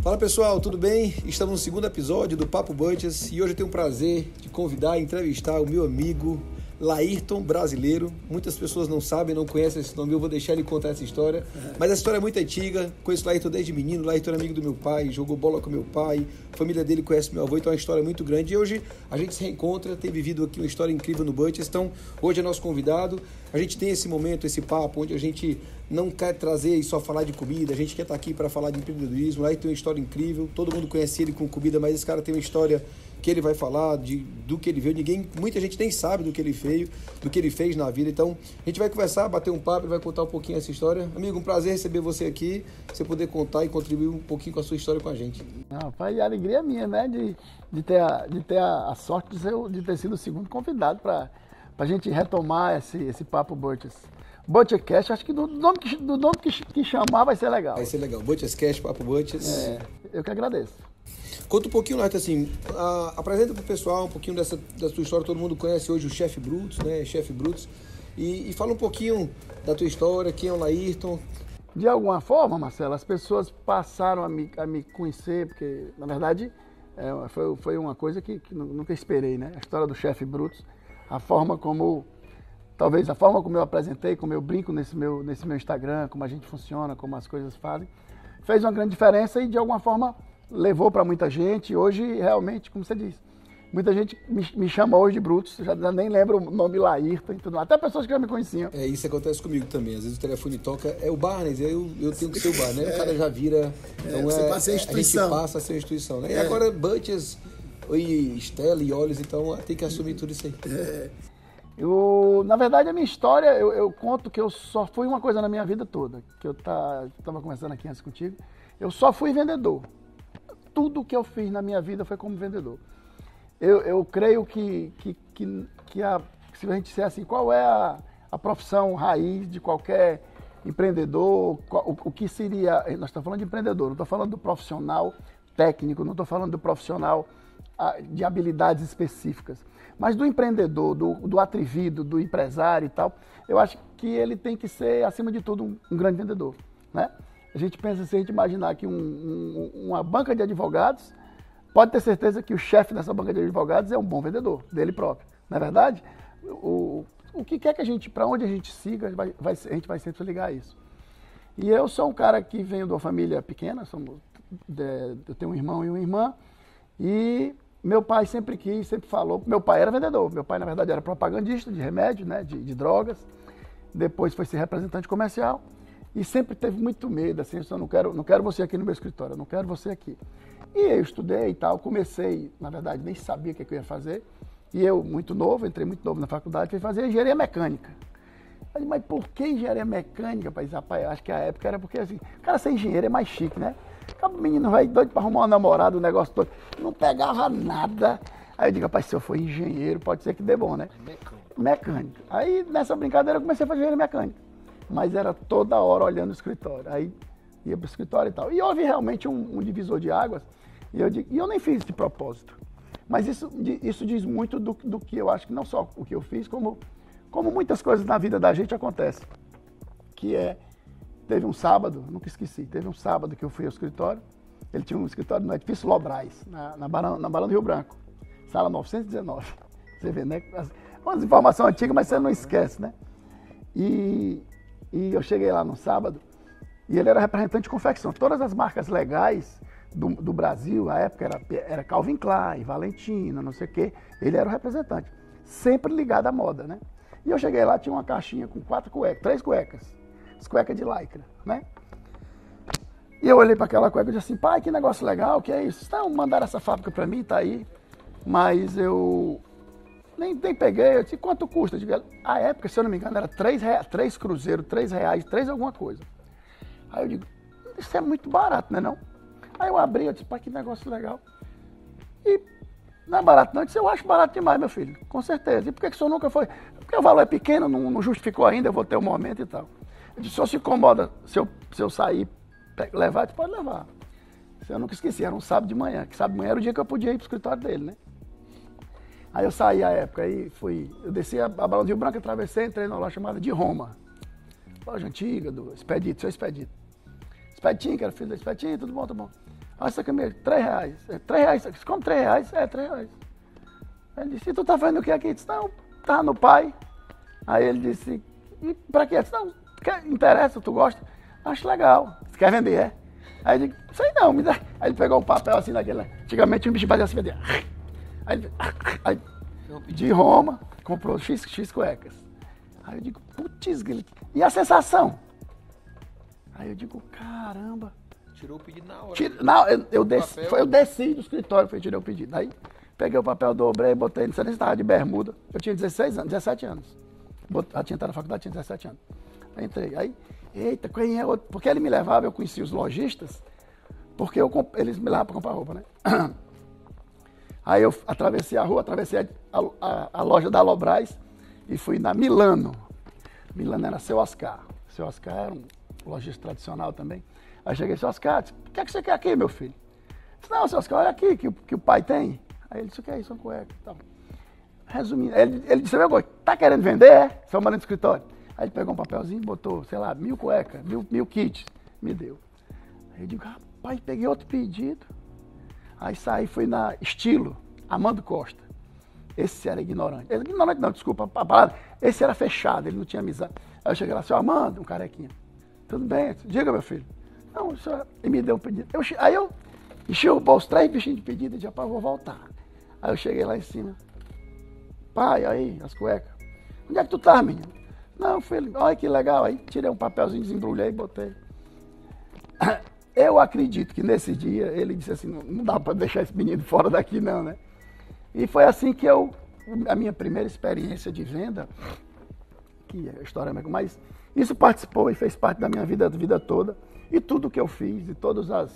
Fala pessoal, tudo bem? Estamos no segundo episódio do Papo Butchers e hoje eu tenho o prazer de convidar e entrevistar o meu amigo Laírton Brasileiro. Muitas pessoas não sabem, não conhecem esse nome, eu vou deixar ele contar essa história. Mas a história é muito antiga, conheço Laírton desde menino, Laírton é amigo do meu pai, jogou bola com meu pai, a família dele conhece meu avô, então é uma história muito grande. E hoje a gente se reencontra, tem vivido aqui uma história incrível no Butchers, então hoje é nosso convidado. A gente tem esse momento, esse papo, onde a gente não quer trazer e só falar de comida, a gente quer estar aqui para falar de empreendedorismo. Lá tem uma história incrível, todo mundo conhece ele com comida, mas esse cara tem uma história que ele vai falar de, do que ele veio. Ninguém, muita gente nem sabe do que ele veio, do que ele fez na vida. Então, a gente vai conversar, bater um papo, ele vai contar um pouquinho essa história. Amigo, um prazer receber você aqui, você poder contar e contribuir um pouquinho com a sua história com a gente. Rapaz, a alegria é minha, né, de, de ter, a, de ter a, a sorte de, ser, de ter sido o segundo convidado para a gente retomar esse, esse papo Butchers. Butchercast, acho que do nome, que, do nome que, que chamar vai ser legal. Vai ser legal. Butcherscast, Papo Butchers. É, eu que agradeço. Conta um pouquinho, Nath, assim, a, apresenta pro pessoal um pouquinho dessa, da sua história. Todo mundo conhece hoje o Chef Brutus, né? Chef Brutus. E, e, fala um pouquinho da tua história, quem é o Laírton. De alguma forma, Marcelo, as pessoas passaram a me, a me conhecer, porque, na verdade, é, foi, foi uma coisa que, que nunca esperei, né? A história do Chef Brutus, a forma como talvez a forma como eu apresentei, como eu brinco nesse meu, nesse meu Instagram, como a gente funciona, como as coisas fazem, fez uma grande diferença e de alguma forma levou para muita gente. Hoje, realmente, como você disse, muita gente me, me chama hoje de Brutus, já nem lembro o nome Laírton e tudo Até pessoas que já me conheciam. É, isso acontece comigo também. Às vezes o telefone toca, é o Barnes, eu, eu tenho que ser o Barnes, né? O cara já vira. É, então você é, passa a instituição. A gente passa a ser a instituição, né? E é. agora Butchers e Estela e Olhos, então tem que assumir tudo isso aí. É. Eu, na verdade, a minha história, eu, eu, conto que eu só fui uma coisa na minha vida toda, que eu tá, estava conversando aqui antes contigo. Eu só fui vendedor. Tudo que eu fiz na minha vida foi como vendedor. Eu, eu creio que, que, que, que a, se a gente disser assim, qual é a, a profissão raiz de qual,quer empreendedor, o, o, que seria. Nós estamos falando de empreendedor, não estou falando do profissional técnico, não estou falando do profissional de habilidades específicas. Mas do empreendedor, do, do atrevido, do empresário e tal, eu acho que ele tem que ser, acima de tudo, um, um grande vendedor. Né? A gente pensa, se a gente imaginar que um, um, uma banca de advogados, pode ter certeza que o chefe dessa banca de advogados é um bom vendedor, dele próprio. Não é verdade? O, o que quer que a gente, para onde a gente siga, vai, vai, a gente vai sempre ligar isso. E eu sou um cara que venho de uma família pequena, somos, de, eu tenho um irmão e uma irmã, e meu pai sempre quis, sempre falou. Meu pai era vendedor. Meu pai, na verdade, era propagandista de remédio, né, de, de drogas. Depois foi ser representante comercial. E sempre teve muito medo, assim, eu não quero, não quero você aqui no meu escritório, eu não quero você aqui. E eu estudei e tal, comecei, na verdade, nem sabia o que, eu ia fazer. E eu, muito novo, entrei muito novo na faculdade, fui fazer engenharia mecânica. Mas, mas por que engenharia mecânica, rapaz? Rapaz, acho que a época era porque, assim, o cara ser engenheiro é mais chique, né? O menino vai doido para arrumar uma namorada, o negócio todo. Não pegava nada. Aí eu digo, rapaz, se eu for engenheiro, pode ser que dê bom, né? Mecânico. Mecânico. Aí nessa brincadeira eu comecei a fazer engenharia mecânica. Mas era toda hora olhando o escritório. Aí ia para o escritório e tal. E houve realmente um, um divisor de águas. E eu, e eu nem fiz de propósito. Mas isso, isso diz muito do, do que eu acho que não só o que eu fiz, como, como muitas coisas na vida da gente acontecem. Que é Teve um sábado, nunca esqueci, teve um sábado que eu fui ao escritório. Ele tinha um escritório no edifício Lobrais, na, na, Barão, na Barão do Rio Branco, sala 919. Você vê, né? As, umas informações antigas, mas você não esquece, né? E, e eu cheguei lá no sábado e ele era representante de confecção. Todas as marcas legais do, do Brasil, a época era, era Calvin Klein, Valentino, não sei o quê. Ele era o representante. Sempre ligado à moda, né? E eu cheguei lá, tinha uma caixinha com quatro cuecas, três cuecas as cuecas de lycra, né? E eu olhei para aquela cueca e disse assim, pai, que negócio legal, que é isso? Então, mandaram essa fábrica para mim, tá aí. Mas eu nem, nem peguei, eu disse, quanto custa? Eu digo, a época, se eu não me engano, era três, três cruzeiros, três reais, três alguma coisa. Aí eu digo, isso é muito barato, né não? Aí eu abri, eu disse, pai, que negócio legal. E não é barato não, eu disse, eu acho barato demais, meu filho, com certeza. E por que, que o senhor nunca foi? Porque o valor é pequeno, não, não justificou ainda, eu vou ter um momento e tal. Ele disse, se incomoda se eu, se eu sair, levar, você pode levar. Eu nunca esqueci, era um sábado de manhã, que sábado de manhã era o dia que eu podia ir pro escritório dele, né? Aí eu saí à época, aí fui, eu desci a, a Balão de Rio Branco, atravessei, entrei numa loja chamada de Roma. Loja antiga, do Expedito, seu Expedito. Expeditinho, que era filho do Expeditinho, tudo bom, tudo bom. Olha essa camisa, 3 reais. É, 3 reais, você come 3 reais? É, 3 reais. Ele disse, e tu tá fazendo o que aqui? Eu disse, não, tá no pai. Aí ele disse, e pra quê? Eu disse, não, quer, interessa, tu gosta? Acho legal. Você quer vender, é? Aí eu digo, sei não, me dá. Aí ele pegou o papel assim daquele. Antigamente um bicho fazia assim, vendia. Aí aí, de Roma, comprou X, X cuecas. Aí eu digo, putz, e a sensação? Aí eu digo, caramba. Tirou o pedido na hora. Tira, não, eu, eu, desci, foi, eu desci do escritório, foi tirei o pedido. Aí peguei o papel, dobrei, botei, não sei nem se estava de bermuda. Eu tinha 16 anos, 17 anos. Bot, já tinha entrado na faculdade, tinha 17 anos. Aí entrei. Aí, eita, quem é outro? Porque ele me levava, eu conhecia os lojistas, porque eu, eles me levavam para comprar roupa, né? Aí eu atravessei a rua, atravessei a, a, a loja da Lobras e fui na Milano. Milano era seu Oscar. Seu Oscar era um lojista tradicional também. Aí cheguei, seu Oscar, disse, o que, é que você quer aqui, meu filho? Disse, não, seu Oscar, olha aqui que, que o pai tem. Aí ele disse, o que é isso? Uma cueca. Então, resumindo, ele, ele disse, meu tá querendo vender? É? Marido do escritório. Aí ele pegou um papelzinho, botou, sei lá, mil cuecas, mil, mil kits, me deu. Aí eu digo, rapaz, peguei outro pedido. Aí saí, fui na Estilo, Amando Costa. Esse era ignorante. Ele, ignorante não, desculpa a palavra. Esse era fechado, ele não tinha amizade. Aí eu cheguei lá, seu Amando, um carequinha. Tudo bem? Diga, meu filho. Não, senhor me deu um pedido. Eu, aí eu enchi o bolso, três bichinhos de pedido e disse, rapaz, vou voltar. Aí eu cheguei lá em cima. Pai, aí, as cuecas. Onde é que tu tá, menino? Não, filho, olha que legal. Aí tirei um papelzinho, desembrulhei e botei. Eu acredito que nesse dia ele disse assim, não dá para deixar esse menino fora daqui não, né? E foi assim que eu, a minha primeira experiência de venda, que é a história mas isso participou e fez parte da minha vida, vida toda. E tudo que eu fiz, e todos as,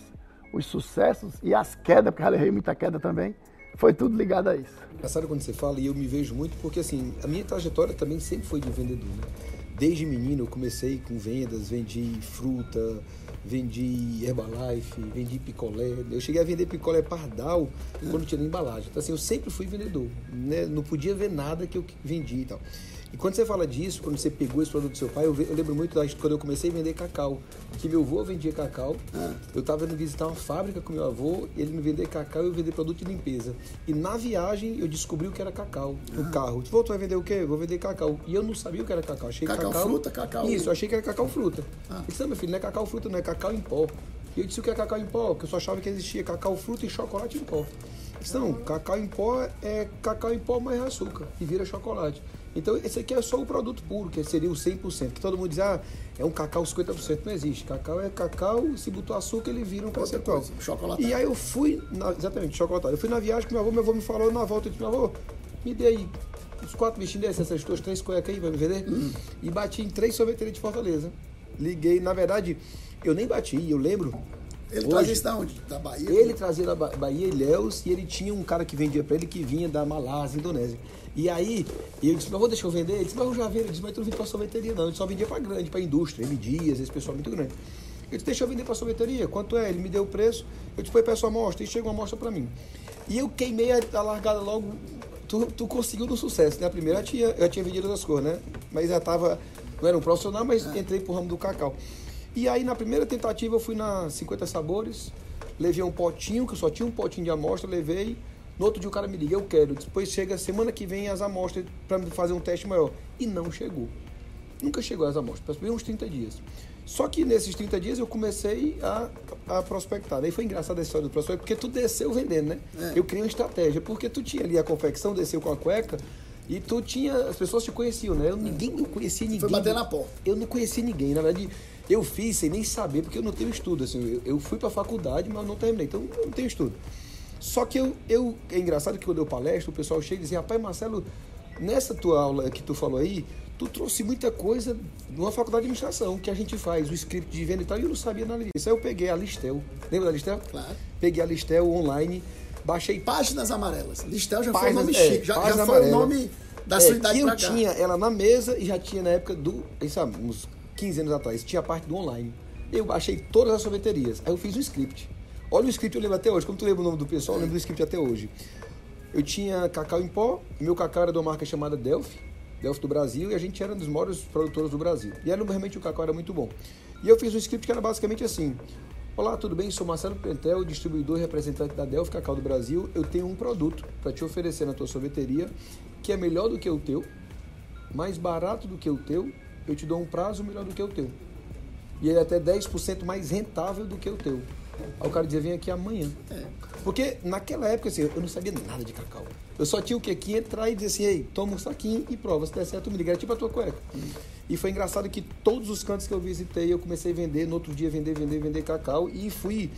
os sucessos e as quedas, porque eu levei muita queda também, foi tudo ligado a isso. Engraçado quando você fala, e eu me vejo muito, porque assim, a minha trajetória também sempre foi de vendedor, né? Desde menino eu comecei com vendas, vendi fruta, vendi Herbalife, vendi picolé. Eu cheguei a vender picolé pardal quando tinha embalagem. Então, assim, eu sempre fui vendedor. Né? Não podia ver nada que eu vendi e tal. E quando você fala disso, quando você pegou esse produto do seu pai, eu, eu lembro muito da quando eu comecei a vender cacau. Que meu avô vendia cacau. Ah. Eu estava indo visitar uma fábrica com meu avô, ele me vender cacau e eu vender produto de limpeza. E na viagem eu descobri o que era cacau no ah. carro. Tipo, tu vai vender o quê? Eu vou vender cacau. E eu não sabia o que era cacau. Achei cacau, cacau fruta, cacau. Isso, eu achei que era cacau fruta. Ah. Eu disse, não, meu filho, não é cacau fruta, não é cacau em pó. E eu disse o que é cacau em pó, porque eu só achava que existia cacau fruta e chocolate em pó. Não, cacau em pó é cacau em pó mais açúcar e vira chocolate. Então, esse aqui é só o produto puro, que seria o 100%. Que todo mundo diz, ah, é um cacau 50%. Não existe. Cacau é cacau, se botou açúcar, ele vira um percentual. Chocolate. E aí eu fui, na, exatamente, chocolate. Eu fui na viagem com meu avô, meu avô me falou na volta, eu disse, meu avô, me dê aí uns quatro bichinhos desses, essas duas, três cuecas aí, vai me vender? Hum. E bati em três sorveterias de Fortaleza. Liguei, na verdade, eu nem bati, eu lembro ele trazia isso da onde? Da Bahia? Ele trazia da Bahia, Ilhéus, e ele tinha um cara que vendia para ele que vinha da Malásia, Indonésia. E aí, eu disse, mas vou deixar eu vender? Ele disse, mas eu já vendo. Ele disse, mas tu não vende pra sorveteria, não. Ele só vendia para grande, para indústria, M Dias, esse pessoal muito grande. Ele disse, deixa eu vender para sorveteria. Quanto é? Ele me deu o preço. Eu disse, foi, peço a amostra. E chegou uma amostra para mim. E eu queimei a, largada logo. Tu, tu conseguiu do sucesso, né? A primeira eu tinha, eu tinha vendido as cores, né? Mas já tava, não era um profissional, mas é. entrei pro ramo do cacau. E aí, na primeira tentativa, eu fui na 50 Sabores, levei um potinho, que só tinha um potinho de amostra, levei. No outro dia o cara me liga, eu quero. Depois chega semana que vem as amostras para fazer um teste maior. E não chegou. Nunca chegou as amostras, passou uns 30 dias. Só que nesses 30 dias eu comecei a, a prospectar. Daí foi engraçado a história do prospecto, porque tu desceu vendendo, né? É. Eu criei uma estratégia, porque tu tinha ali a confecção, desceu com a cueca, e tu tinha. As pessoas te conheciam, né? Eu, ninguém não conhecia ninguém. Foi bater na porta. Eu não conhecia ninguém. Na verdade, eu fiz sem nem saber, porque eu não tenho estudo. Assim, eu, eu fui para a faculdade, mas não terminei, então eu não tenho estudo. Só que eu, eu. É engraçado que quando eu palestro, o pessoal chega e diz: rapaz, Marcelo, nessa tua aula que tu falou aí, tu trouxe muita coisa de uma faculdade de administração que a gente faz, o script de venda e tal, e eu não sabia nada disso. Aí eu peguei a Listel. Lembra da Listel? Claro. Peguei a Listel online, baixei. Páginas amarelas. Listel já Páginas, foi o nome é, chique, já, já foi o nome da é, sua idade eu tinha ela na mesa e já tinha na época do. Uns 15 anos atrás, tinha a parte do online. Eu baixei todas as sorveterias. Aí eu fiz um script. Olha o script, eu lembro até hoje. Como tu lembra o nome do pessoal, eu lembro do script até hoje. Eu tinha cacau em pó, meu cacau era de uma marca chamada Delphi, Delphi do Brasil, e a gente era um dos maiores produtores do Brasil. E era, realmente o cacau era muito bom. E eu fiz um script que era basicamente assim: Olá, tudo bem? Sou Marcelo Pentel, distribuidor e representante da Delphi Cacau do Brasil. Eu tenho um produto para te oferecer na tua sorveteria que é melhor do que o teu, mais barato do que o teu, eu te dou um prazo melhor do que o teu. E ele é até 10% mais rentável do que o teu. Aí o cara dizia, vem aqui amanhã. É. Porque naquela época, assim, eu não sabia nada de cacau. Eu só tinha o que aqui entrar e dizer assim, ei, toma um saquinho e prova. Se der certo, me liga. Era tipo a tua cueca. Hum. E foi engraçado que todos os cantos que eu visitei, eu comecei a vender, no outro dia vender, vender, vender cacau. E fui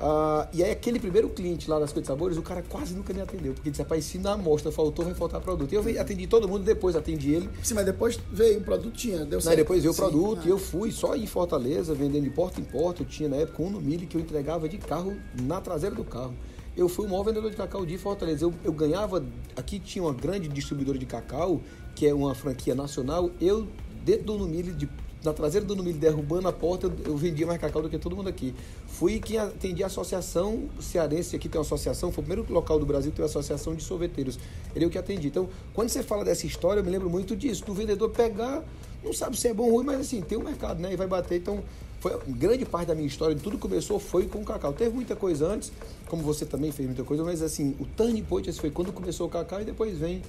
Uh, e aí aquele primeiro cliente lá das Coisas Sabores, o cara quase nunca me atendeu, porque disse, rapaz, se na amostra faltou, vai faltar produto. E eu atendi todo mundo, depois atendi ele. Sim, mas depois veio o produto, tinha, deu certo. depois veio o produto, Sim, e eu fui só em Fortaleza, vendendo de porta em porta, eu tinha na época um no milho que eu entregava de carro na traseira do carro. Eu fui o maior vendedor de cacau de Fortaleza. Eu, eu ganhava, aqui tinha uma grande distribuidora de cacau, que é uma franquia nacional, eu dentro do milho de na traseira do Numilho, derrubando a porta, eu vendia mais cacau do que todo mundo aqui. Fui quem atendi a associação cearense, aqui tem uma associação, foi o primeiro local do Brasil que tem uma associação de sorveteiros. Ele é o que atendi. Então, quando você fala dessa história, eu me lembro muito disso, do vendedor pegar, não sabe se é bom ou ruim, mas assim, tem um mercado, né? E vai bater. Então, foi grande parte da minha história, tudo começou foi com o cacau. Teve muita coisa antes, como você também fez muita coisa, mas assim, o turning point foi quando começou o cacau e depois vem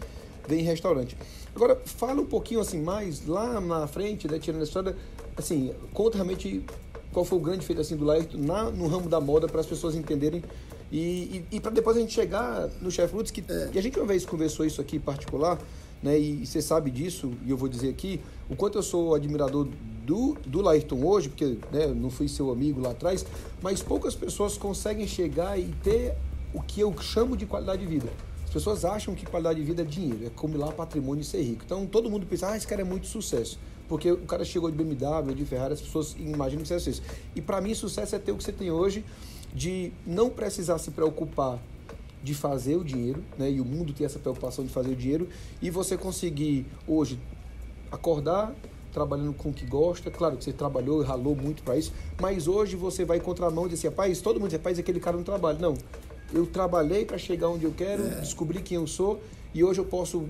vem restaurante. Agora, fala um pouquinho assim mais lá na frente, né, tirando a história, assim, conta realmente qual foi o grande feito assim do Lairto na, no ramo da moda para as pessoas entenderem e, e, e para depois a gente chegar no Chef Roots, que é. e a gente uma vez conversou isso aqui em particular, né, e, e você sabe disso, e eu vou dizer aqui, o quanto eu sou admirador do, do Lairton hoje, porque né, não fui seu amigo lá atrás, mas poucas pessoas conseguem chegar e ter o que eu chamo de qualidade de vida. As pessoas acham que qualidade de vida é dinheiro, é acumular patrimônio e ser rico. Então todo mundo pensa, ah, esse cara é muito sucesso. Porque o cara chegou de BMW, de Ferrari, as pessoas imaginam que é sucesso. E para mim, sucesso é ter o que você tem hoje, de não precisar se preocupar de fazer o dinheiro, né? E o mundo tem essa preocupação de fazer o dinheiro, e você conseguir hoje acordar trabalhando com o que gosta. Claro que você trabalhou e ralou muito para isso, mas hoje você vai contramão e diz assim, rapaz, todo mundo diz, rapaz, aquele cara não trabalha. Não, eu trabalhei para chegar onde eu quero, é. descobri quem eu sou e hoje eu posso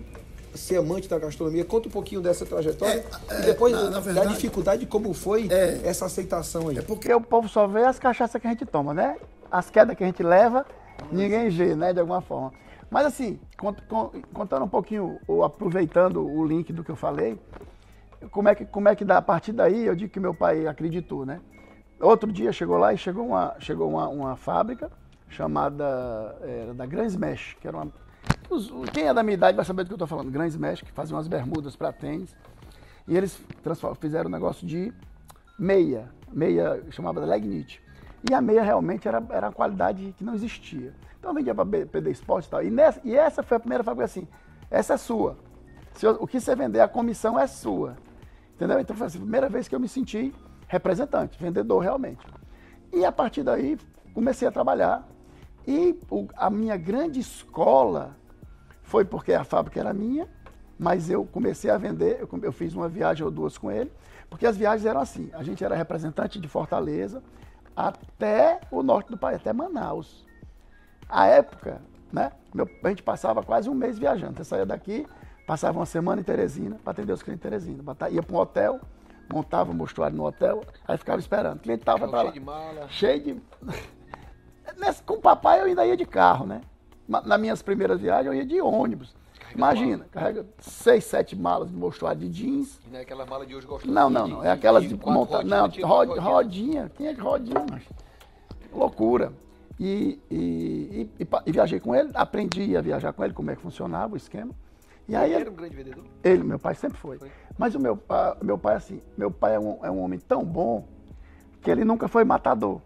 ser amante da gastronomia. Conta um pouquinho dessa trajetória é, é, e depois na, na verdade, da dificuldade como foi é. essa aceitação aí. É porque o povo só vê as cachaças que a gente toma, né? As quedas que a gente leva, ninguém vê, né? De alguma forma. Mas assim, contando um pouquinho, ou aproveitando o link do que eu falei, como é que, como é que dá? A partir daí, eu digo que meu pai acreditou, né? Outro dia chegou lá e chegou uma, chegou uma, uma fábrica chamada era da Grand Smash, que era uma. Quem é da minha idade vai saber do que eu estou falando. Grand Smash, que fazia umas bermudas para tênis. E eles fizeram um negócio de meia, meia chamava leg knit. E a meia realmente era, era uma qualidade que não existia. Então vendia para PD Esporte e tal. E, nessa, e essa foi a primeira fábrica assim: essa é sua. Eu, o que você vender, a comissão é sua. Entendeu? Então foi assim, a primeira vez que eu me senti representante, vendedor realmente. E a partir daí comecei a trabalhar e o, a minha grande escola foi porque a fábrica era minha, mas eu comecei a vender, eu, eu fiz uma viagem ou duas com ele, porque as viagens eram assim, a gente era representante de Fortaleza até o norte do país, até Manaus. A época, né, meu, a gente passava quase um mês viajando, você saía daqui, passava uma semana em Teresina para atender os clientes em Teresina, ia para um hotel, montava o mostruário no hotel, aí ficava esperando. O cliente estava lá. Cheio de mala. Cheio de. Nesse, com o papai eu ainda ia de carro, né? Nas minhas primeiras viagens eu ia de ônibus. Carrega Imagina, mala. carrega seis, sete malas de mostruário de jeans. E não é aquela mala de hoje gostosa? Não, não, não. É aquelas de, de montar. Não, rod, rodinha. rodinha. Quem é de rodinha, mas... Loucura. E, e, e, e, viajei com ele, aprendi a viajar com ele, como é que funcionava o esquema. E aí ele era um grande vendedor? Ele, meu pai sempre foi. foi. Mas o meu, meu pai, assim, meu pai é um, é um homem tão bom que ele nunca foi matador.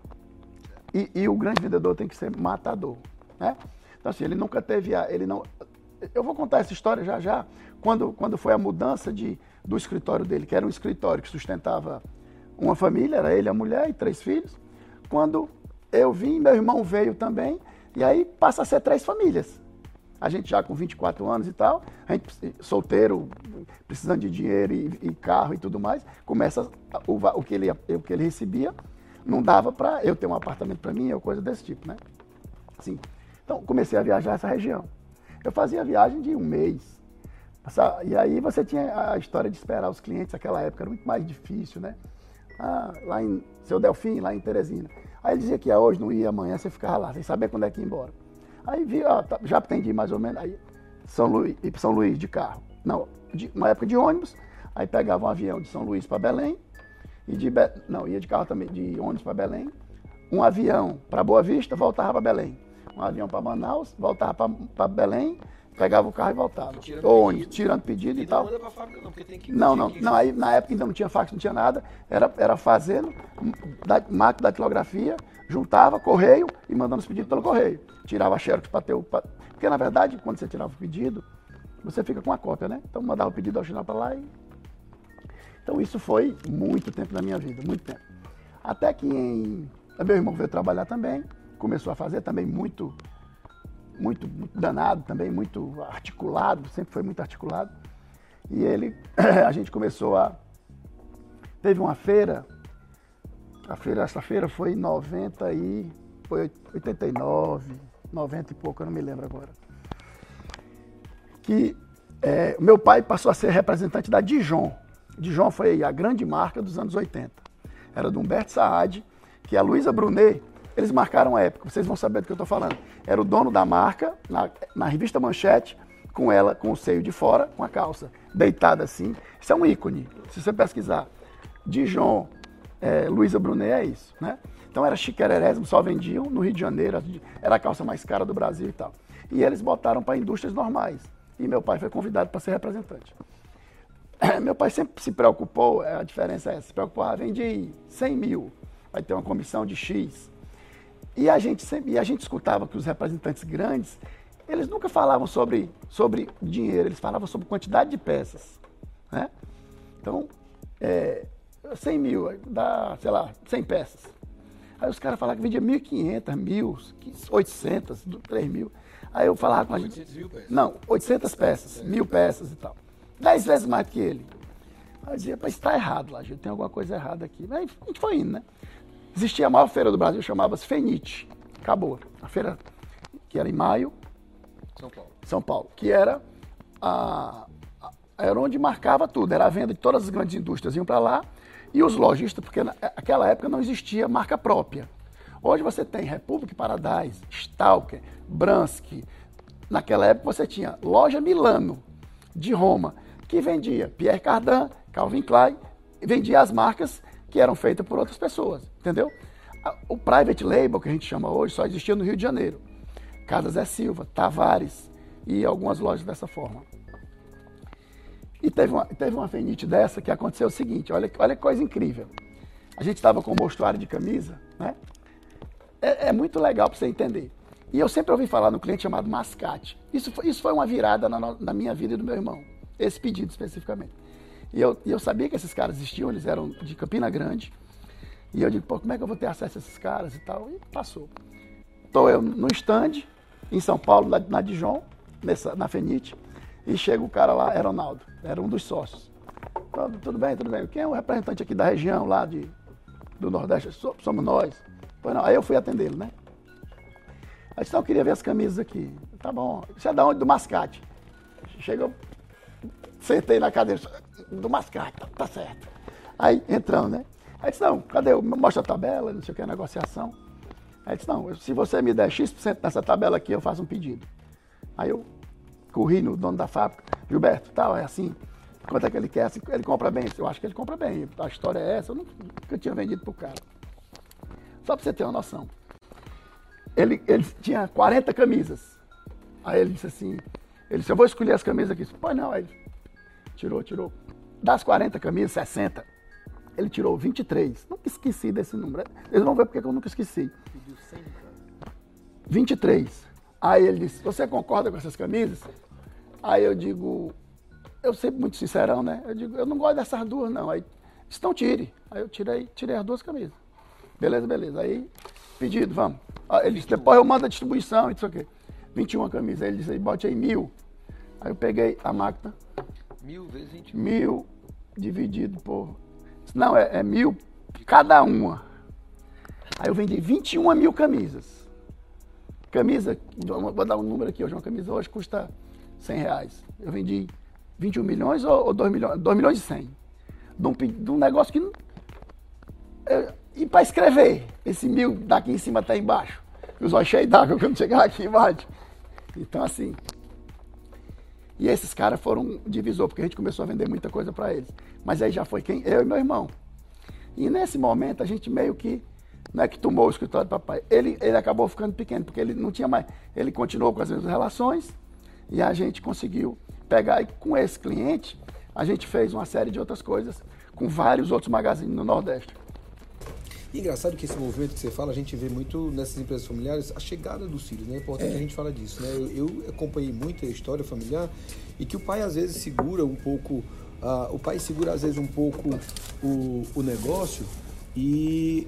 E, e, o grande vendedor tem que ser matador, né? Então assim, ele nunca teve a, ele não Eu vou contar essa história já já, quando quando foi a mudança de do escritório dele, que era um escritório que sustentava uma família, era ele, a mulher e três filhos. Quando eu vim, meu irmão veio também, e aí passa a ser três famílias. A gente já com 24 anos e tal, a gente solteiro, precisando de dinheiro e, e carro e tudo mais, começa o, o, que ele, o que ele recebia não dava para eu ter um apartamento para mim ou coisa desse tipo, né? Assim. Então, comecei a viajar essa região. Eu fazia viagem de um mês. E aí você tinha a história de esperar os clientes, aquela época era muito mais difícil, né? Ah, lá em Seu Delfim, lá em Teresina. Aí ele dizia que ia hoje, não ia amanhã, você ficava lá, sem saber quando é que ia embora. Aí vi, ó, tá, já aprendi mais ou menos, aí São Luís, ir para São Luís de carro. Não, de, uma época de ônibus, aí pegava um avião de São Luís para Belém, e de Be... não, ia de carro também, de ônibus para Belém, um avião para Boa Vista, voltava para Belém. Um avião para Manaus, voltava para Belém, pegava o carro e voltava. Tirando Ou ônibus, tirando pedido e, e tal. Não, fábrica, não, porque tem que não, não, não, aí na época ainda não tinha fax, não tinha nada, era, era fazendo da, máquina da datilografia, juntava correio e mandando os pedidos pelo correio. Tirava xerox para ter o... Pra... Porque na verdade, quando você tirava o pedido, você fica com a cópia, né? Então mandava o pedido original para lá e... Então isso foi muito tempo na minha vida, muito tempo. Até que em... meu irmão veio trabalhar também, começou a fazer também muito muito, muito danado também, muito articulado, sempre foi muito articulado. E ele, a gente começou a. Teve uma feira, a feira, essa feira foi em 90 e. Foi 89, 90 e pouco, eu não me lembro agora. Que é, meu pai passou a ser representante da Dijon. Dijon foi a grande marca dos anos 80. Era do Humberto Saad, que a Luísa Brunet eles marcaram a época, vocês vão saber do que eu estou falando. Era o dono da marca, na, na, revista Manchete, com ela, com o seio de fora, com a calça deitada assim. Isso é um ícone. Se você pesquisar Dijon, é, Luísa Brunet, é isso, né? Então era chiquererésimo, só vendiam no Rio de Janeiro, era a calça mais cara do Brasil e tal. E eles botaram para indústrias normais. E meu pai foi convidado para ser representante. Meu pai sempre se preocupou, a diferença é essa, se preocupou, ah, vende 100 mil, vai ter uma comissão de X. E a gente sempre, e a gente escutava que os representantes grandes, eles nunca falavam sobre, sobre dinheiro, eles falavam sobre quantidade de peças. Né? Então, é, 100 mil, dá, sei lá, 100 peças. Aí os caras falavam que vendia 1.500, 1.000, 800, 3 mil. Aí eu falava com a gente. 800 mil peças? Não, 800 peças, mil peças e tal. 10 vezes mais que ele. Aí eu dizia, mas está errado lá, gente, tem alguma coisa errada aqui. Aí a gente foi indo, né? Existia a maior feira do Brasil, chamava-se Fenite. Acabou. A feira que era em maio. São Paulo. São Paulo. Que era, a, a, era onde marcava tudo. Era a venda de todas as grandes indústrias iam para lá. E os lojistas, porque naquela época não existia marca própria. Hoje você tem Republic Paradise, Stalker, Bransky. Naquela época você tinha loja Milano, de Roma, que vendia Pierre Cardin, Calvin Klein, vendia as marcas que eram feitas por outras pessoas, entendeu? O private label, que a gente chama hoje, só existia no Rio de Janeiro. Casas é Silva, Tavares e algumas lojas dessa forma. E teve uma, teve uma fenite dessa que aconteceu o seguinte, olha, olha que coisa incrível. A gente estava com o mostruário de camisa, né? É, é muito legal para você entender. E eu sempre ouvi falar no cliente chamado mascate. Isso foi, isso foi uma virada na, na minha vida e do meu irmão. Esse pedido especificamente. E eu, eu sabia que esses caras existiam, eles eram de Campina Grande. E eu digo, pô, como é que eu vou ter acesso a esses caras e tal? E passou. Estou eu no stand, em São Paulo, na, na Dijon, nessa, na Fenite, e chega o cara lá, era Ronaldo, era um dos sócios. Tudo, tudo bem, tudo bem. Quem é o representante aqui da região, lá de, do Nordeste? Somos nós. Pois não, aí eu fui atendê-lo, né? Aí disse, não, eu queria ver as camisas aqui. Tá bom. Isso é da onde? Do mascate. Chegou, sentei na cadeira do mascate, tá, tá certo. Aí entramos, né? Aí disse, não, cadê? Mostra a tabela, não sei o que, a negociação. Aí disse, não, se você me der X% nessa tabela aqui, eu faço um pedido. Aí eu corri no dono da fábrica, Gilberto, tal, é assim, quanto é que ele quer? Assim, ele compra bem? Eu acho que ele compra bem. A história é essa, eu nunca tinha vendido pro cara. Só para você ter uma noção. Ele, ele tinha 40 camisas. Aí ele disse assim, ele disse, eu vou escolher as camisas aqui. Pois não, aí tirou, tirou. Das 40 camisas, 60. Ele tirou 23. Nunca esqueci desse número. Eles vão ver porque eu nunca esqueci. 23. Aí ele disse, você concorda com essas camisas? Aí eu digo, eu sempre muito sincerão, né? Eu digo, eu não gosto dessas duas, não. Aí disse, então tire. Aí eu tirei, tirei as duas camisas. Beleza, beleza. Aí, pedido, vamos. Aí ele disse, depois eu mando a distribuição, isso aqui. 21 camisas. Aí ele disse, bote aí mil. Aí eu peguei a máquina, Mil vezes 20 mil. dividido por. Não, é, é mil cada uma. Aí eu vendi 21 mil camisas. Camisa, vou dar um número aqui hoje, uma camisa hoje custa 100 reais. Eu vendi 21 milhões ou, ou 2 milhões? 2 milhões e 100. De um, de um negócio que. Eu, E para escrever, esse mil daqui em cima até embaixo. Os olhos cheios d'água quando chegar aqui embaixo. Então, assim. E esses caras foram divisor, porque a gente começou a vender muita coisa para eles. Mas aí já foi quem? Eu e meu irmão. E nesse momento a gente meio que não é que tomou o escritório do papai. Ele, ele acabou ficando pequeno, porque ele não tinha mais. Ele continuou com as mesmas relações e a gente conseguiu pegar. E com esse cliente, a gente fez uma série de outras coisas com vários outros magazines no Nordeste. E engraçado que esse movimento que você fala, a gente vê muito nessas empresas familiares a chegada dos filhos, né? É importante é. a gente falar disso, né? Eu, eu, acompanhei muito a história familiar e que o pai às vezes segura um pouco, uh, o pai segura às vezes um pouco o, o negócio e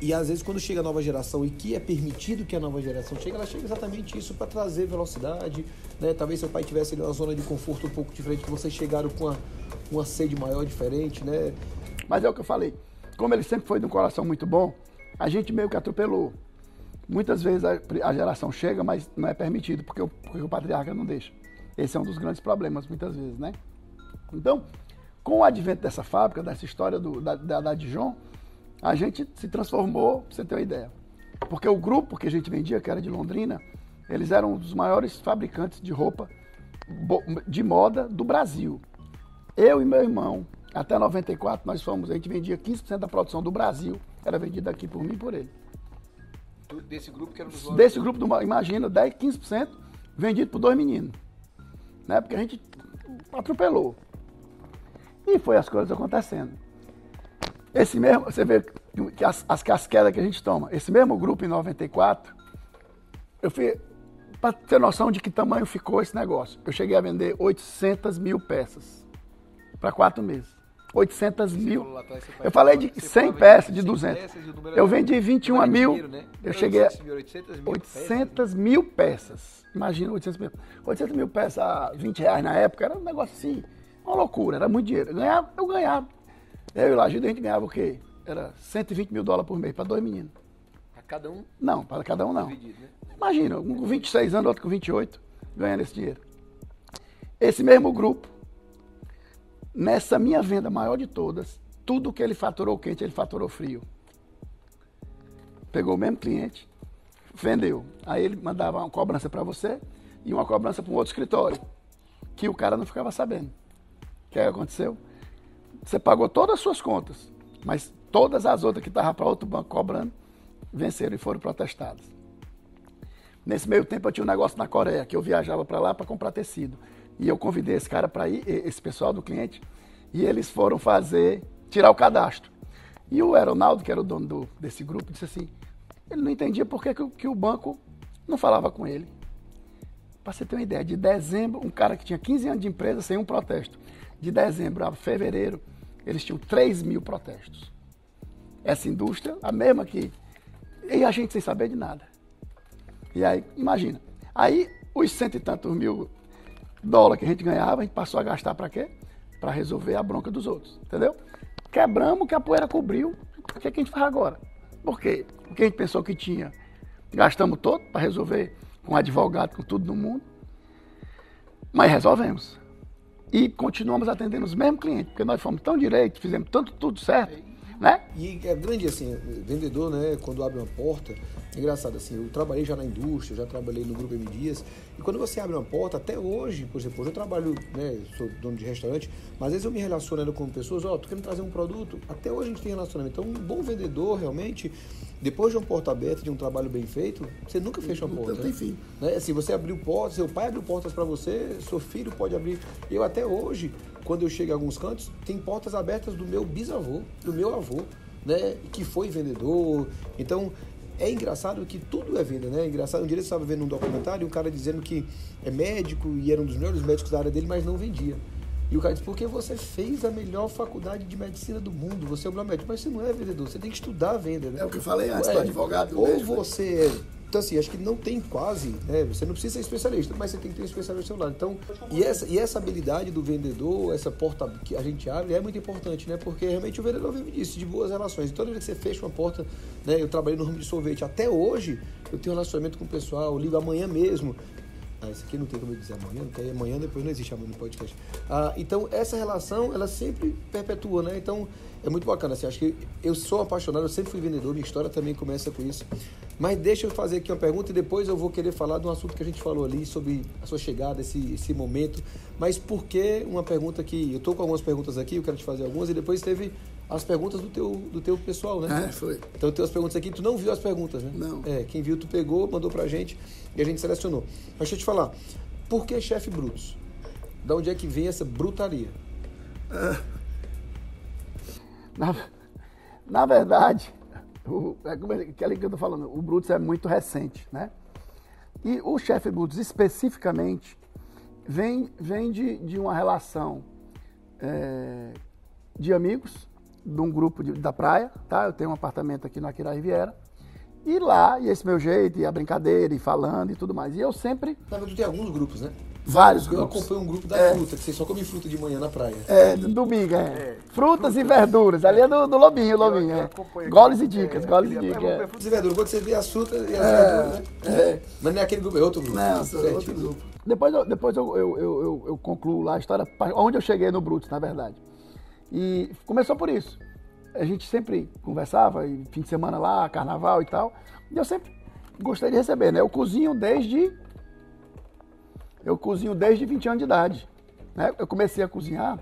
e às vezes quando chega a nova geração e que é permitido que a nova geração chegue, ela chega exatamente isso para trazer velocidade, né? Talvez seu pai tivesse ali uma zona de conforto um pouco diferente, que vocês chegaram com uma, uma sede maior diferente, né? Mas é o que eu falei. Como ele sempre foi de um coração muito bom, a gente meio que atropelou. Muitas vezes a, a geração chega, mas não é permitido, porque o, porque o patriarca não deixa. Esse é um dos grandes problemas, muitas vezes, né? Então, com o advento dessa fábrica, dessa história do, da, da, da Dijon, a gente se transformou, pra você ter uma ideia. Porque o grupo que a gente vendia, que era de Londrina, eles eram um dos maiores fabricantes de roupa de moda do Brasil. Eu e meu irmão, até 94, nós fomos, a gente vendia 15% da produção do Brasil, era vendida aqui por mim e por ele. Desse grupo que era dos Desse grupo, do, imagina, 10, 15% vendido por dois meninos. Né? Porque a gente atropelou. E foi as coisas acontecendo. Esse mesmo, você vê que as, as casquedas que a gente toma, esse mesmo grupo em 94, eu fui, para ter noção de que tamanho ficou esse negócio, eu cheguei a vender 800 mil peças para quatro meses. 800 mil. Eu falei de 100 peças, de 200. Eu vendi 21 mil. Né? Eu cheguei a 800 mil peças. Imagina 800 mil. 800 mil peças a 20 reais na época era um negócio assim, uma loucura, era muito dinheiro. Eu ganhava, eu ganhava eu e o Lagido, a gente ganhava o quê? Era 120 mil dólares por mês para dois meninos. Para cada um? Não, para cada um não. Dividido, né? Imagina, um com 26 anos, outro com 28, ganhando esse dinheiro. Esse mesmo grupo, nessa minha venda maior de todas, tudo que ele faturou quente, ele faturou frio. Pegou o mesmo cliente, vendeu. Aí ele mandava uma cobrança para você e uma cobrança para um outro escritório, que o cara não ficava sabendo. O que aconteceu? Você pagou todas as suas contas, mas todas as outras que estavam para outro banco cobrando venceram e foram protestadas. Nesse meio tempo eu tinha um negócio na Coreia, que eu viajava para lá para comprar tecido. E eu convidei esse cara para ir, esse pessoal do cliente, e eles foram fazer, tirar o cadastro. E o Aeronaldo, que era o dono do, desse grupo, disse assim, ele não entendia por que, que o banco não falava com ele. Para você ter uma ideia, de dezembro, um cara que tinha 15 anos de empresa sem um protesto. De dezembro a fevereiro, eles tinham 3 mil protestos. Essa indústria, a mesma que. E a gente sem saber de nada. E aí, imagina. Aí, os cento e tantos mil dólares que a gente ganhava, a gente passou a gastar para quê? Para resolver a bronca dos outros. Entendeu? Quebramos que a poeira cobriu. O que, é que a gente faz agora? Por quê? Porque a gente pensou que tinha. Gastamos todo para resolver com advogado, com tudo no mundo. Mas resolvemos. E continuamos atendendo os mesmos clientes, porque nós fomos tão direito, fizemos tanto tudo certo, né? E é grande assim, vendedor, né, quando abre uma porta, é engraçado assim, eu trabalhei já na indústria, já trabalhei no Grupo M Dias, e quando você abre uma porta, até hoje, por exemplo, hoje eu trabalho, né, sou dono de restaurante, mas às vezes eu me relacionando com pessoas, ó, oh, tô querendo trazer um produto, até hoje a gente tem relacionamento. Então, um bom vendedor, realmente, depois de uma porta aberta, de um trabalho bem feito, você nunca fecha uma porta. Não tem Né? Assim, você abriu portas, seu pai abriu portas para você, seu filho pode abrir. Eu até hoje, quando eu chego em alguns cantos, tem portas abertas do meu bisavô, do meu avô, né? Que foi vendedor. Então, é engraçado que tudo é venda, né? É engraçado, um dia eu estava vendo um documentário, um cara dizendo que é médico e era um dos melhores médicos da área dele, mas não vendia. E o cara disse, porque você fez a melhor faculdade de medicina do mundo, você é o melhor médico, mas você não é vendedor, você tem que estudar a venda, né? É o que eu falei antes, é, advogado. Ou mesmo, você é então, assim, acho que não tem quase, né? Você não precisa ser especialista, mas você tem que ter um especialista ao lado. Então, e essa, e essa habilidade do vendedor, essa porta que a gente abre, é muito importante, né? Porque realmente o vendedor vive disso, de boas relações. Toda vez que você fecha uma porta, né? Eu trabalhei no ramo de sorvete até hoje, eu tenho um relacionamento com o pessoal, ligo amanhã mesmo Ah, isso aqui não tem como eu dizer amanhã, porque amanhã depois não existe amanhã no podcast. Ah, então, essa relação, ela sempre perpetua, né? Então, é muito bacana. Assim, acho que eu sou apaixonado, eu sempre fui vendedor, minha história também começa com isso. Mas deixa eu fazer aqui uma pergunta e depois eu vou querer falar de um assunto que a gente falou ali, sobre a sua chegada, esse, esse momento. Mas por que uma pergunta que. Eu estou com algumas perguntas aqui, eu quero te fazer algumas, e depois teve as perguntas do teu, do teu pessoal, né? É, foi. Então, tem as perguntas aqui, tu não viu as perguntas, né? Não. É, quem viu, tu pegou, mandou pra gente e a gente selecionou. Mas deixa eu te falar, por que chefe Brutus? Da onde é que vem essa brutaria? É. Na, na verdade, o, é aquele que eu tô falando, o Brutus é muito recente, né? E o chefe Brutus, especificamente, vem, vem de, de uma relação é, de amigos, de um grupo de, da praia, tá? Eu tenho um apartamento aqui no Aquira Riviera. E lá, e esse meu jeito, e a brincadeira, e falando e tudo mais. E eu sempre. Na verdade, tem alguns grupos, né? Vários eu grupos. Eu acompanho um grupo da é. fruta, que você só come fruta de manhã na praia. É, domingo, é. é. Frutas e verduras. Ali é do, do Lobinho, Lobinho. é. Goles e dicas, é, goles e dicas. É. Frutas e verduras. Quando você vê as frutas e as é, verduras, né? É. Mas não é aquele grupo, é outro grupo. Não, é outro grupo. Depois, eu, depois eu, eu, eu, eu, concluo lá a história, onde eu cheguei no Brutus, na verdade. E começou por isso. A gente sempre conversava, fim de semana lá, carnaval e tal. E eu sempre gostei de receber, né? Eu cozinho desde. Eu cozinho desde 20 anos de idade. Né? Eu comecei a cozinhar,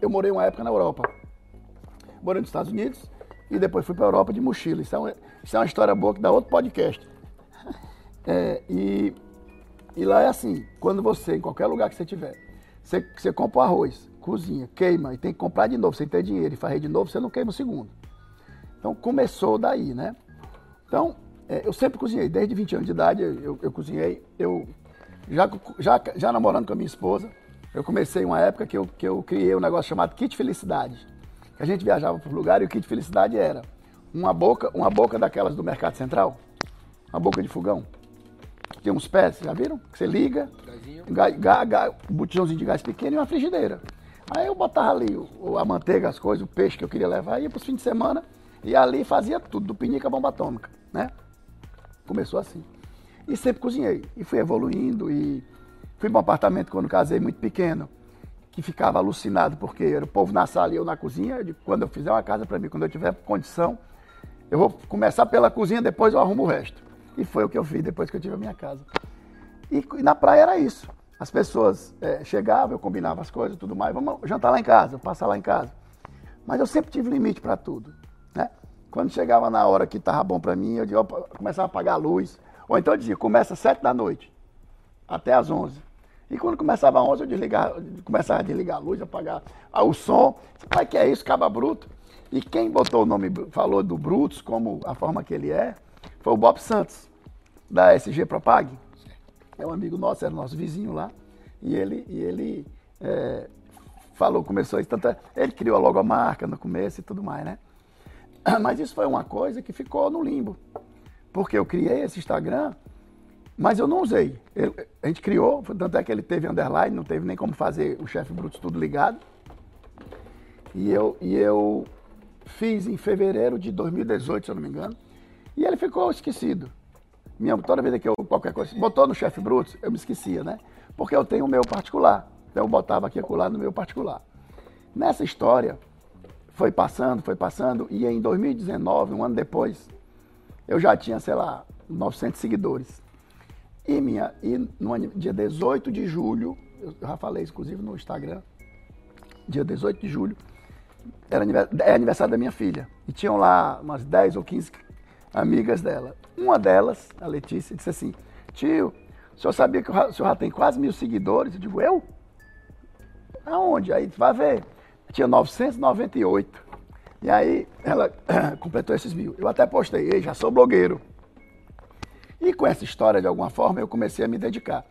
eu morei uma época na Europa. Morei nos Estados Unidos e depois fui para a Europa de mochila. Isso é, uma, isso é uma história boa que dá outro podcast. É, e, e lá é assim, quando você, em qualquer lugar que você tiver, você, você compra o arroz, cozinha, queima e tem que comprar de novo, sem ter dinheiro e fazer de novo, você não queima o segundo. Então começou daí, né? Então, é, eu sempre cozinhei, desde 20 anos de idade eu, eu cozinhei. Eu já, já, já namorando com a minha esposa, eu comecei uma época que eu, que eu criei um negócio chamado Kit Felicidade. A gente viajava para o lugar e o Kit Felicidade era uma boca, uma boca daquelas do Mercado Central, uma boca de fogão. Tem uns pés, já viram? Que você liga, um botijãozinho de gás pequeno e uma frigideira. Aí eu botava ali o, a manteiga, as coisas, o peixe que eu queria levar, ia para os fins de semana e ali fazia tudo, do pinica à bomba atômica, né? Começou assim. E sempre cozinhei. E fui evoluindo e fui para um apartamento quando casei, muito pequeno, que ficava alucinado porque era o povo na sala e eu na cozinha. De quando eu fizer uma casa para mim, quando eu tiver condição, eu vou começar pela cozinha, depois eu arrumo o resto. E foi o que eu fiz depois que eu tive a minha casa. E, e na praia era isso. As pessoas é, chegavam, eu combinava as coisas tudo mais. Vamos jantar lá em casa, passar lá em casa. Mas eu sempre tive limite para tudo. Né? Quando chegava na hora que estava bom para mim, eu, eu começava a apagar a luz. Ou então eu dizia, começa às sete da noite, até às onze. E quando começava às onze, eu desligava, começava a desligar a luz, apagar o som. Pai, que é isso, caba bruto. E quem botou o nome, falou do Brutus, como a forma que ele é, foi o Bob Santos, da SG Propag é um amigo nosso, era nosso vizinho lá, e ele, e ele é, falou, começou isso, tanto é, ele criou a logomarca no começo e tudo mais, né? Mas isso foi uma coisa que ficou no limbo, porque eu criei esse Instagram, mas eu não usei. A gente criou, tanto é que ele teve underline, não teve nem como fazer o chefe Brutus tudo ligado. E eu, e eu fiz em fevereiro de 2018, se eu não me engano, e ele ficou esquecido. Minha, toda vez que eu, qualquer coisa, botou no chefe Brutus, eu me esquecia, né? Porque eu tenho o meu particular. Então eu botava aqui e no meu particular. Nessa história, foi passando, foi passando, e em 2019, um ano depois, eu já tinha, sei lá, 900 seguidores. E, minha, e no dia 18 de julho, eu já falei isso inclusive no Instagram, dia 18 de julho, era é aniversário da minha filha. E tinham lá umas 10 ou 15 amigas dela. Uma delas, a Letícia, disse assim: Tio, o senhor sabia que o senhor já tem quase mil seguidores? Eu digo: Eu? Aonde? Aí vai ver. Tinha 998. E aí ela completou esses mil. Eu até postei, Ei, já sou blogueiro. E com essa história, de alguma forma, eu comecei a me dedicar.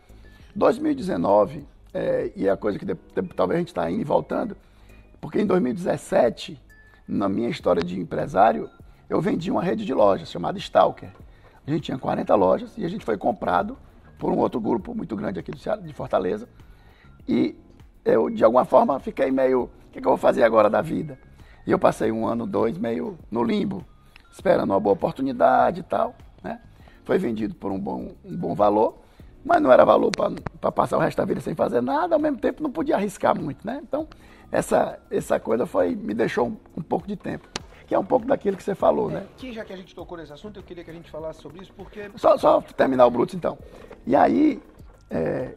2019, é, e é a coisa que de, de, talvez a gente está indo e voltando, porque em 2017, na minha história de empresário, eu vendi uma rede de lojas chamada Stalker. A gente tinha 40 lojas e a gente foi comprado por um outro grupo muito grande aqui de Fortaleza. E eu, de alguma forma, fiquei meio, o que, que eu vou fazer agora da vida? E eu passei um ano, dois, meio no limbo, esperando uma boa oportunidade e tal. Né? Foi vendido por um bom, um bom valor. mas não era valor para passar o resto da vida sem fazer nada, ao mesmo tempo não podia arriscar muito, né? Então, essa, essa coisa foi me deixou um, um pouco de tempo. Que é um pouco daquilo que você falou, é, né? Que já que a gente tocou nesse assunto, eu queria que a gente falasse sobre isso, porque. Só, só terminar o Brutus, então. E aí, é,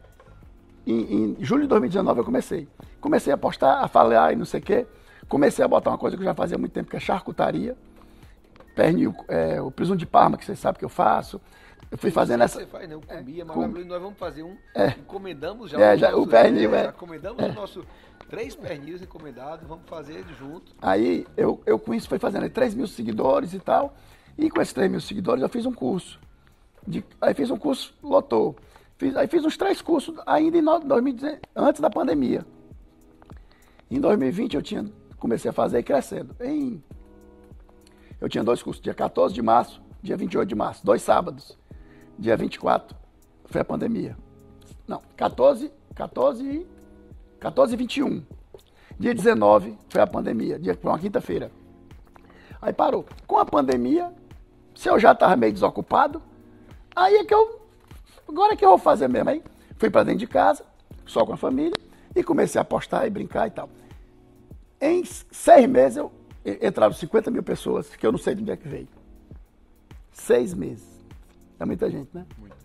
em, em, julho de 2019 eu comecei. Comecei a postar, a falar e não sei o quê. Comecei a botar uma coisa que eu já fazia há muito tempo, que é charcutaria. Pernil, é, o presunto de Parma, que você sabe que eu faço. Eu fui fazendo essa. Você faz, né? Eu comia, é, mas com... nós vamos fazer um. É. Encomendamos já. É, o, já, nosso, o pernil, é. Já encomendamos é. o nosso. Três pernis encomendados, vamos fazer junto. Aí eu, eu com isso fui fazendo 3 mil seguidores e tal. E com esses 3 mil seguidores eu fiz um curso. De, aí fiz um curso, lotou. Fiz, aí fiz uns três cursos ainda em 2019, antes da pandemia. Em 2020 eu tinha, comecei a fazer crescendo. Em, eu tinha dois cursos, dia 14 de março, dia 28 de março, dois sábados. Dia 24 foi a pandemia. Não, 14, 14, 14 e 21. Dia 19 foi a pandemia, dia foi uma quinta-feira. Aí parou. Com a pandemia, se eu já estava meio desocupado, aí é que eu. Agora é que eu vou fazer mesmo. Aí fui para dentro de casa, só com a família, e comecei a apostar e brincar e tal. Em seis meses eu entraram 50 mil pessoas, que eu não sei de onde é que veio. Seis meses. É muita gente, né? Muita.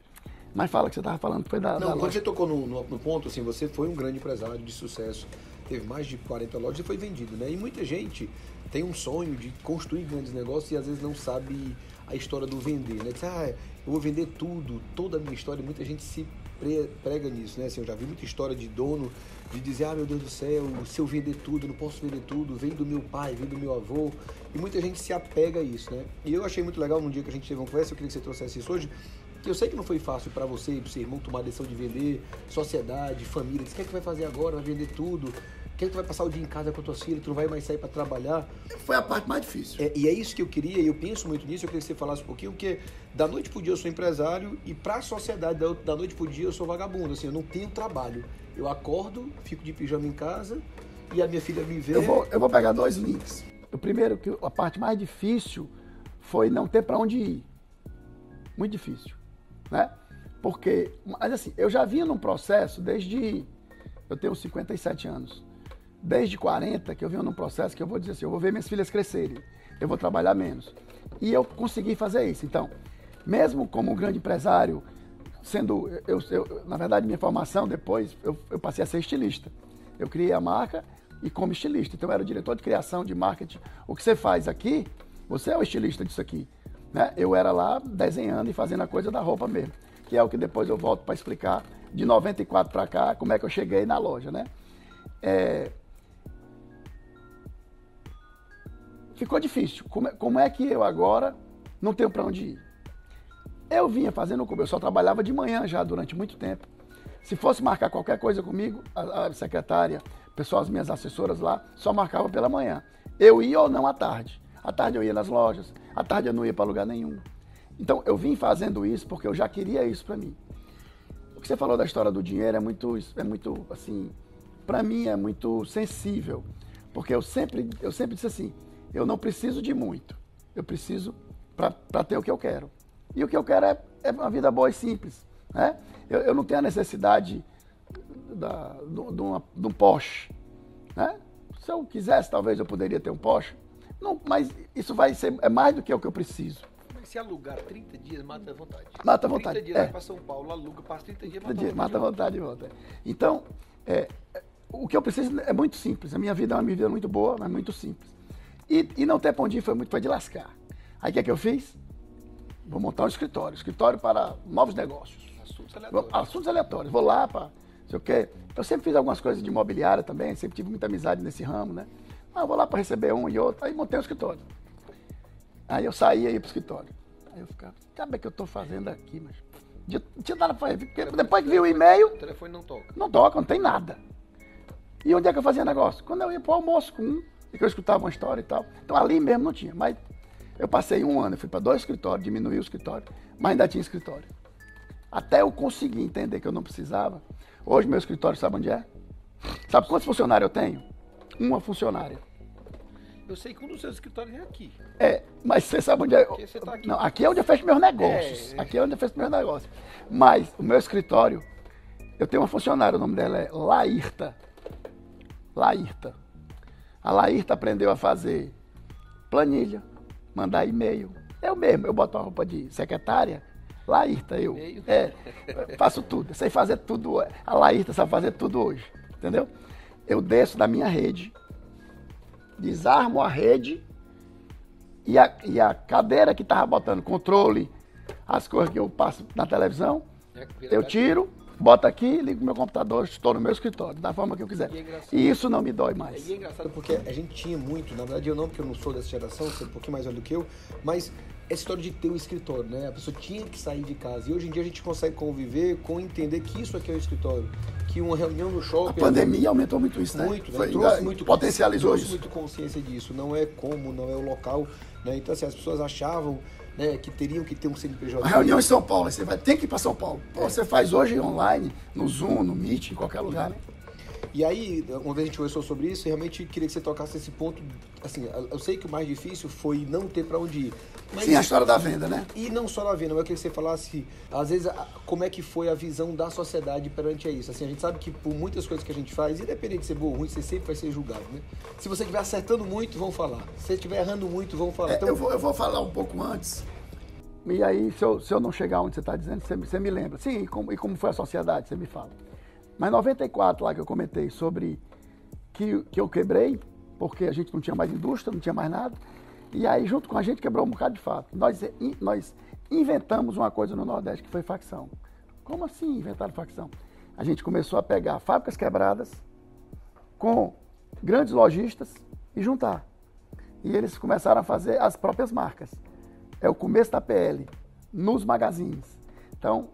Mas fala que você estava falando que foi da. Não, da quando você tocou no, no, no, ponto, assim, você foi um grande empresário de sucesso, teve mais de 40 lojas e foi vendido, né? E muita gente tem um sonho de construir grandes negócios e às vezes não sabe a história do vender, né? Diz, ah, eu vou vender tudo, toda a minha história. Muita gente se prega nisso, né? Assim, eu já vi muita história de dono de dizer, ah, meu Deus do céu, se eu vender tudo, não posso vender tudo, vem do meu pai, vem do meu avô. E muita gente se apega a isso, né? E eu achei muito legal num dia que a gente teve uma conversa, eu queria que você trouxesse isso hoje, que eu sei que não foi fácil para você e para seu irmão tomar a decisão de vender, sociedade, família. Diz, o que é que vai fazer agora? Vai vender tudo? É que tu vai passar o dia em casa com a tua filha? Tu não vai mais sair para trabalhar? Foi a parte mais difícil. É, e é isso que eu queria, e eu penso muito nisso, eu queria que você falasse um pouquinho, porque da noite pro dia eu sou empresário e para a sociedade da, da noite pro dia eu sou vagabundo, assim, eu não tenho trabalho. Eu acordo, fico de pijama em casa e a minha filha me vê. Eu vou, eu vou pegar dois links. O primeiro, que a parte mais difícil foi não ter para onde ir. Muito difícil, né? Porque, mas assim, eu já vinha num processo desde. Eu tenho 57 anos. Desde 40 que eu vinha num processo que eu vou dizer assim: eu vou ver minhas filhas crescerem, eu vou trabalhar menos. E eu consegui fazer isso. Então, mesmo como um grande empresário, sendo. Eu, eu, na verdade, minha formação depois, eu, eu passei a ser estilista. Eu criei a marca e como estilista. Então, eu era diretor de criação de marketing. O que você faz aqui, você é o estilista disso aqui. Né? Eu era lá desenhando e fazendo a coisa da roupa mesmo. Que é o que depois eu volto para explicar de 94 para cá, como é que eu cheguei na loja, né? É... Ficou difícil. Como é, como é que eu agora não tenho para onde ir? Eu vinha fazendo como eu só trabalhava de manhã já durante muito tempo. Se fosse marcar qualquer coisa comigo, a, a secretária, pessoal, as minhas assessoras lá, só marcava pela manhã. Eu ia ou não à tarde. À tarde eu ia nas lojas, à tarde eu não ia para lugar nenhum. Então eu vim fazendo isso porque eu já queria isso para mim. O que você falou da história do dinheiro é muito, é muito assim, para mim é muito sensível, porque eu sempre, eu sempre disse assim, eu não preciso de muito, eu preciso para ter o que eu quero. E o que eu quero é, é uma vida boa e simples. Né? Eu, eu não tenho a necessidade da, de, um Porsche. Né? Se eu quisesse, talvez eu poderia ter um Porsche. Não, mas isso vai ser é mais do que o que eu preciso. Mas se alugar 30 dias, mata a vontade. Mata a vontade. 30 dias é. vai para São Paulo, aluga, passa 30 dias, mata, 30 dias, mata a vontade. Mata a vontade e volta. Então, é, o que eu preciso é muito simples. A minha vida é uma vida muito boa, mas muito simples. E, e não ter pão foi muito foi de lascar. Aí o que é que eu fiz? Vou montar um escritório, escritório para novos negócios. Assuntos aleatórios. Assuntos aleatórios. Vou lá para, sei o quê. Eu sempre fiz algumas coisas de imobiliária também, sempre tive muita amizade nesse ramo, né? Ah, vou lá para receber um e outro. Aí montei um escritório. Aí eu saía e ia pro escritório. Aí eu ficava, sabe o que eu estou fazendo aqui, mas. Não tinha nada para fazer. Depois que vi o e-mail. O telefone não toca. Não toca, não tem nada. E onde é que eu fazia negócio? Quando eu ia pro almoço com um, e que eu escutava uma história e tal. Então ali mesmo não tinha. Mas eu passei um ano, eu fui para dois escritórios, diminuí o escritório, mas ainda tinha escritório. Até eu conseguir entender que eu não precisava. Hoje meu escritório sabe onde é? Sabe quantos funcionários eu tenho? Uma funcionária. Eu sei que um dos seus escritórios é aqui. É, mas você sabe onde é. Porque você tá aqui. Não, aqui é onde eu fecho meus negócios. É, é. Aqui é onde eu fecho meus negócios. Mas o meu escritório, eu tenho uma funcionária, o nome dela é Laírta. Laírta. A Laírta aprendeu a fazer planilha, mandar e-mail. Eu mesmo, eu boto uma roupa de secretária, Laírta, eu. É, faço tudo, sei fazer tudo. A Laírta sabe fazer tudo hoje, entendeu? Eu desço da minha rede, desarmo a rede e a, e a cadeira que estava botando controle, as coisas que eu passo na televisão, é, eu tiro, boto aqui, ligo meu computador, estou no meu escritório, da forma que eu quiser. E, é e isso não me dói mais. E é engraçado porque a gente tinha muito, na verdade eu não, porque eu não sou dessa geração, você é um pouquinho mais velho do que eu, mas essa história de ter o um escritório, né? A pessoa tinha que sair de casa. E hoje em dia a gente consegue conviver com entender que isso aqui é o escritório. Que uma reunião no shopping. A pandemia aumentou muito isso, né? Muito, né? Foi, trouxe muito, potencializou trouxe isso. muito consciência disso. Não é como, não é o local. Né? Então, assim, as pessoas achavam né, que teriam que ter um CNPJ. A reunião em São Paulo, você vai ter que ir para São Paulo. Pô, é. Você faz hoje online, no Zoom, no Meet, em qualquer lugar, né? E aí, uma vez a gente conversou sobre isso, realmente queria que você tocasse esse ponto. Assim, eu sei que o mais difícil foi não ter para onde ir. Mas, Sim, a história da venda, né? E não só da venda, mas eu queria que você falasse, às vezes, como é que foi a visão da sociedade perante a isso. Assim, a gente sabe que por muitas coisas que a gente faz, independente de ser bom ou ruim, você sempre vai ser julgado, né? Se você estiver acertando muito, vão falar. Se você estiver errando muito, vão falar. É, então... eu, vou, eu vou falar um pouco antes. E aí, se eu, se eu não chegar onde você está dizendo, você, você, me lembra. Sim, e como, e como foi a sociedade, você me fala. Mas 94 lá que eu comentei sobre que, que eu quebrei, porque a gente não tinha mais indústria, não tinha mais nada. E aí, junto com a gente, quebrou um bocado de fato. Nós, nós inventamos uma coisa no Nordeste que foi facção. Como assim inventar facção? A gente começou a pegar fábricas quebradas com grandes lojistas e juntar. E eles começaram a fazer as próprias marcas. É o começo da PL, nos magazines. Então,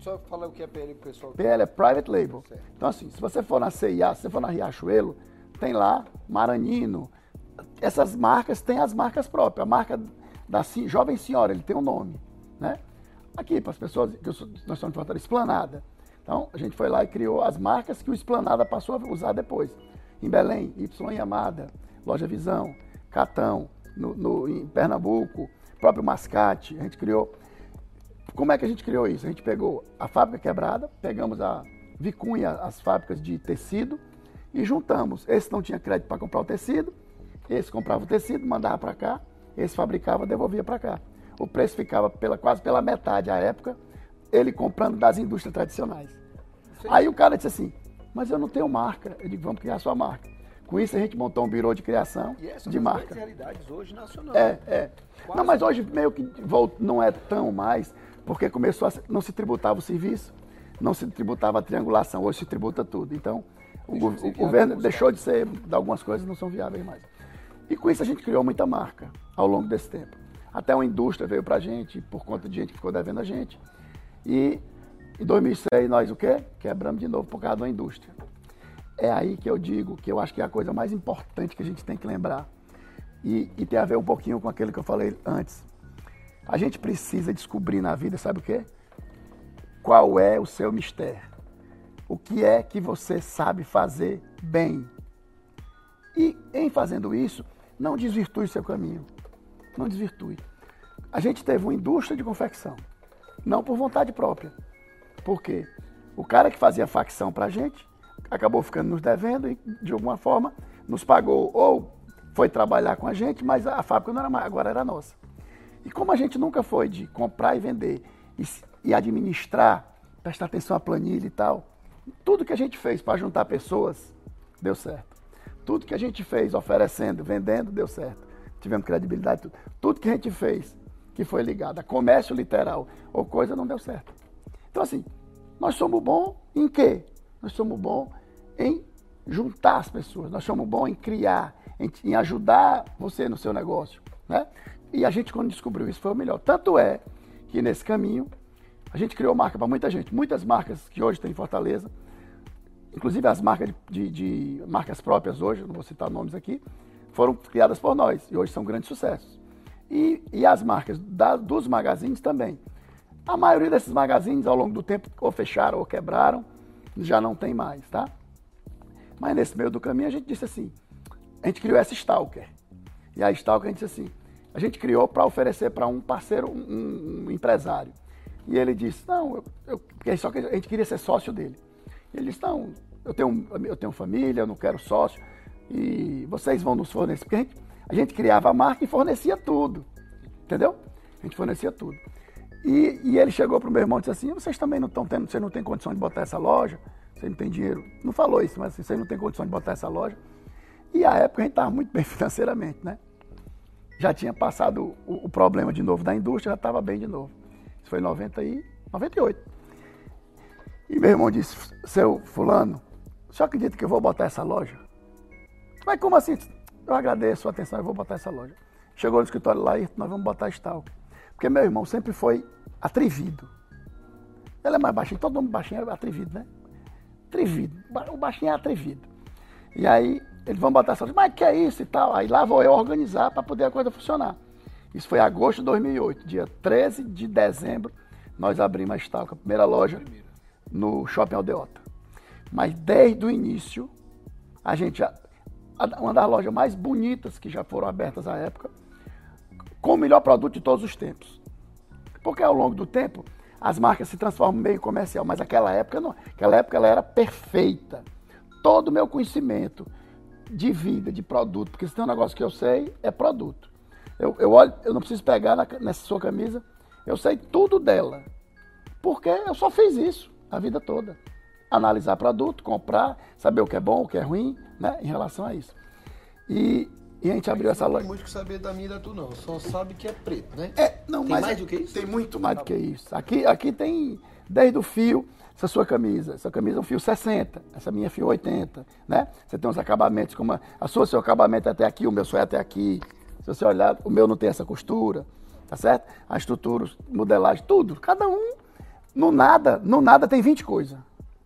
só falar o que é PL pro pessoal. PL é Private Label. Certo. Então, assim, se você for na CIA, se você for na Riachuelo, tem lá Maranhino. Essas marcas têm as marcas próprias. A marca da Jovem Senhora, ele tem um nome, né? Aqui, para as pessoas, que nós estamos falando, Esplanada. Então, a gente foi lá e criou as marcas que o Esplanada passou a usar depois. Em Belém, Y Yamada, Loja Visão, Catão, no, no, em Pernambuco, próprio Mascate, a gente criou como é que a gente criou isso? A gente pegou a fábrica quebrada, pegamos a Vicunha, as fábricas de tecido, e juntamos. Esse não tinha crédito para comprar o tecido, esse comprava o tecido, mandava para cá, esse fabricava, devolvia para cá. O preço ficava pela, quase pela metade à época, ele comprando das indústrias tradicionais. Sim. Aí o cara disse assim, mas eu não tenho marca. Eu digo, vamos criar sua marca. Com isso a gente montou um birô de criação e de marca. realidades hoje nacional. É, é. Não, mas hoje meio que não é tão mais porque começou a, não se tributava o serviço, não se tributava a triangulação, hoje se tributa tudo. Então, o, o governo deixou de ser, algumas coisas não são viáveis mais. E com isso a gente criou muita marca ao longo desse tempo. Até uma indústria veio para a gente, por conta de gente que ficou devendo a gente. E em 2006 nós o quê? Quebramos de novo por causa da indústria. É aí que eu digo que eu acho que é a coisa mais importante que a gente tem que lembrar. E, e tem a ver um pouquinho com aquilo que eu falei antes. A gente precisa descobrir na vida, sabe o quê? Qual é o seu mistério? O que é que você sabe fazer bem? E em fazendo isso, não desvirtue o seu caminho. Não desvirtue. A gente teve uma indústria de confecção, não por vontade própria. Por quê? O cara que fazia facção para a gente acabou ficando nos devendo e, de alguma forma, nos pagou ou foi trabalhar com a gente, mas a fábrica não era mais, agora era nossa. E como a gente nunca foi de comprar e vender e, e administrar, prestar atenção à planilha e tal, tudo que a gente fez para juntar pessoas deu certo. Tudo que a gente fez oferecendo, vendendo, deu certo. Tivemos credibilidade. Tudo, tudo que a gente fez que foi ligado a comércio literal ou coisa não deu certo. Então, assim, nós somos bons em quê? Nós somos bons em juntar as pessoas, nós somos bons em criar, em, em ajudar você no seu negócio. Né? E a gente, quando descobriu isso, foi o melhor. Tanto é que nesse caminho, a gente criou marca para muita gente. Muitas marcas que hoje tem em Fortaleza, inclusive as marcas de, de, de, marcas próprias hoje, não vou citar nomes aqui, foram criadas por nós e hoje são grandes sucessos. E, e as marcas da, dos magazines também. A maioria desses magazines, ao longo do tempo, ou fecharam ou quebraram, já não tem mais, tá? Mas nesse meio do caminho a gente disse assim, a gente criou essa Stalker. E a Stalk a gente disse assim, a gente criou para oferecer para um parceiro, um, um, empresário. E ele disse, não, eu, eu, porque só que a gente queria ser sócio dele. Ele disse, não, eu tenho, eu tenho família, eu não quero sócio, e vocês vão nos fornecer. Porque a gente, a gente criava a marca e fornecia tudo. Entendeu? A gente fornecia tudo. E, e ele chegou para o meu irmão e disse assim, vocês também não estão tendo, vocês não têm condição de botar essa loja, você não tem dinheiro. Não falou isso, mas assim, vocês não têm condição de botar essa loja. E a época a gente estava muito bem financeiramente, né? Já tinha passado o, o problema de novo da indústria, já estava bem de novo. Isso foi em 90 e, 98. E meu irmão disse, seu fulano, só acredita que eu vou botar essa loja? Mas como assim? Eu agradeço a atenção, eu vou botar essa loja. Chegou no escritório lá e nós vamos botar tal. Porque meu irmão sempre foi atrevido. Ele é mais baixinho, todo mundo baixinho é atrevido, né? Atrevido. O baixinho é atrevido. E aí, eles vão botar essa loja, mas que é isso e tal? Aí lá vou eu organizar para poder a coisa funcionar. Isso foi agosto de 2008, dia 13 de dezembro, nós abrimos a Stalk, a primeira loja no Shopping Aldeota. Mas desde o início, a gente uma das lojas mais bonitas que já foram abertas à época, com o melhor produto de todos os tempos. Porque ao longo do tempo, as marcas se transformam meio comercial, mas aquela época não. Aquela época ela era perfeita. Todo o meu conhecimento de vida, de produto, porque se tem um negócio que eu sei, é produto. Eu, eu olho, eu não preciso pegar na, nessa sua camisa, eu sei tudo dela. Porque eu só fiz isso a vida toda. Analisar produto, comprar, saber o que é bom, o que é ruim, né, em relação a isso. E, e a gente abriu essa loja. Não tem muito que saber da minha e da tu, não. Só sabe que é preto, né? É, não, tem mais do que isso? Tem muito mais tá do que isso. Aqui, aqui tem desde o fio, essa sua camisa. Essa camisa é um fio 60, essa minha é fio 80, né? Você tem uns acabamentos como a, a sua, seu acabamento é até aqui, o meu só é até aqui. Se você olhar, o meu não tem essa costura, tá certo? A estrutura, modelagem, tudo. Cada um, no nada, no nada tem 20 coisas.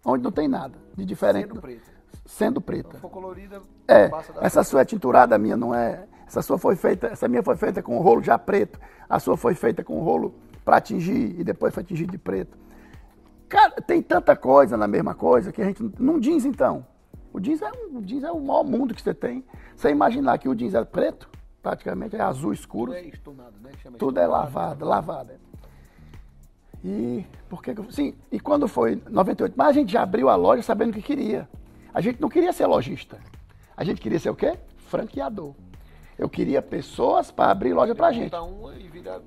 Onde não tem nada de diferente. Sendo preta sendo preta. Se for colorida, é, essa sua é tinturada, a minha não é. Essa sua foi feita, essa minha foi feita com o rolo já preto. A sua foi feita com o rolo para atingir e depois foi atingir de preto. Cara, tem tanta coisa na mesma coisa que a gente não jeans então. O jeans é um, o jeans é o maior mundo que você tem. Você imaginar que o jeans é preto, praticamente é azul escuro. Tudo é estonado, né? Chama Tudo é lavado, lavado. E por que sim, e quando foi 98, mas a gente já abriu a loja sabendo o que queria. A gente não queria ser lojista. A gente queria ser o quê? Franqueador. Eu queria pessoas para abrir loja para a gente. Uma e virar,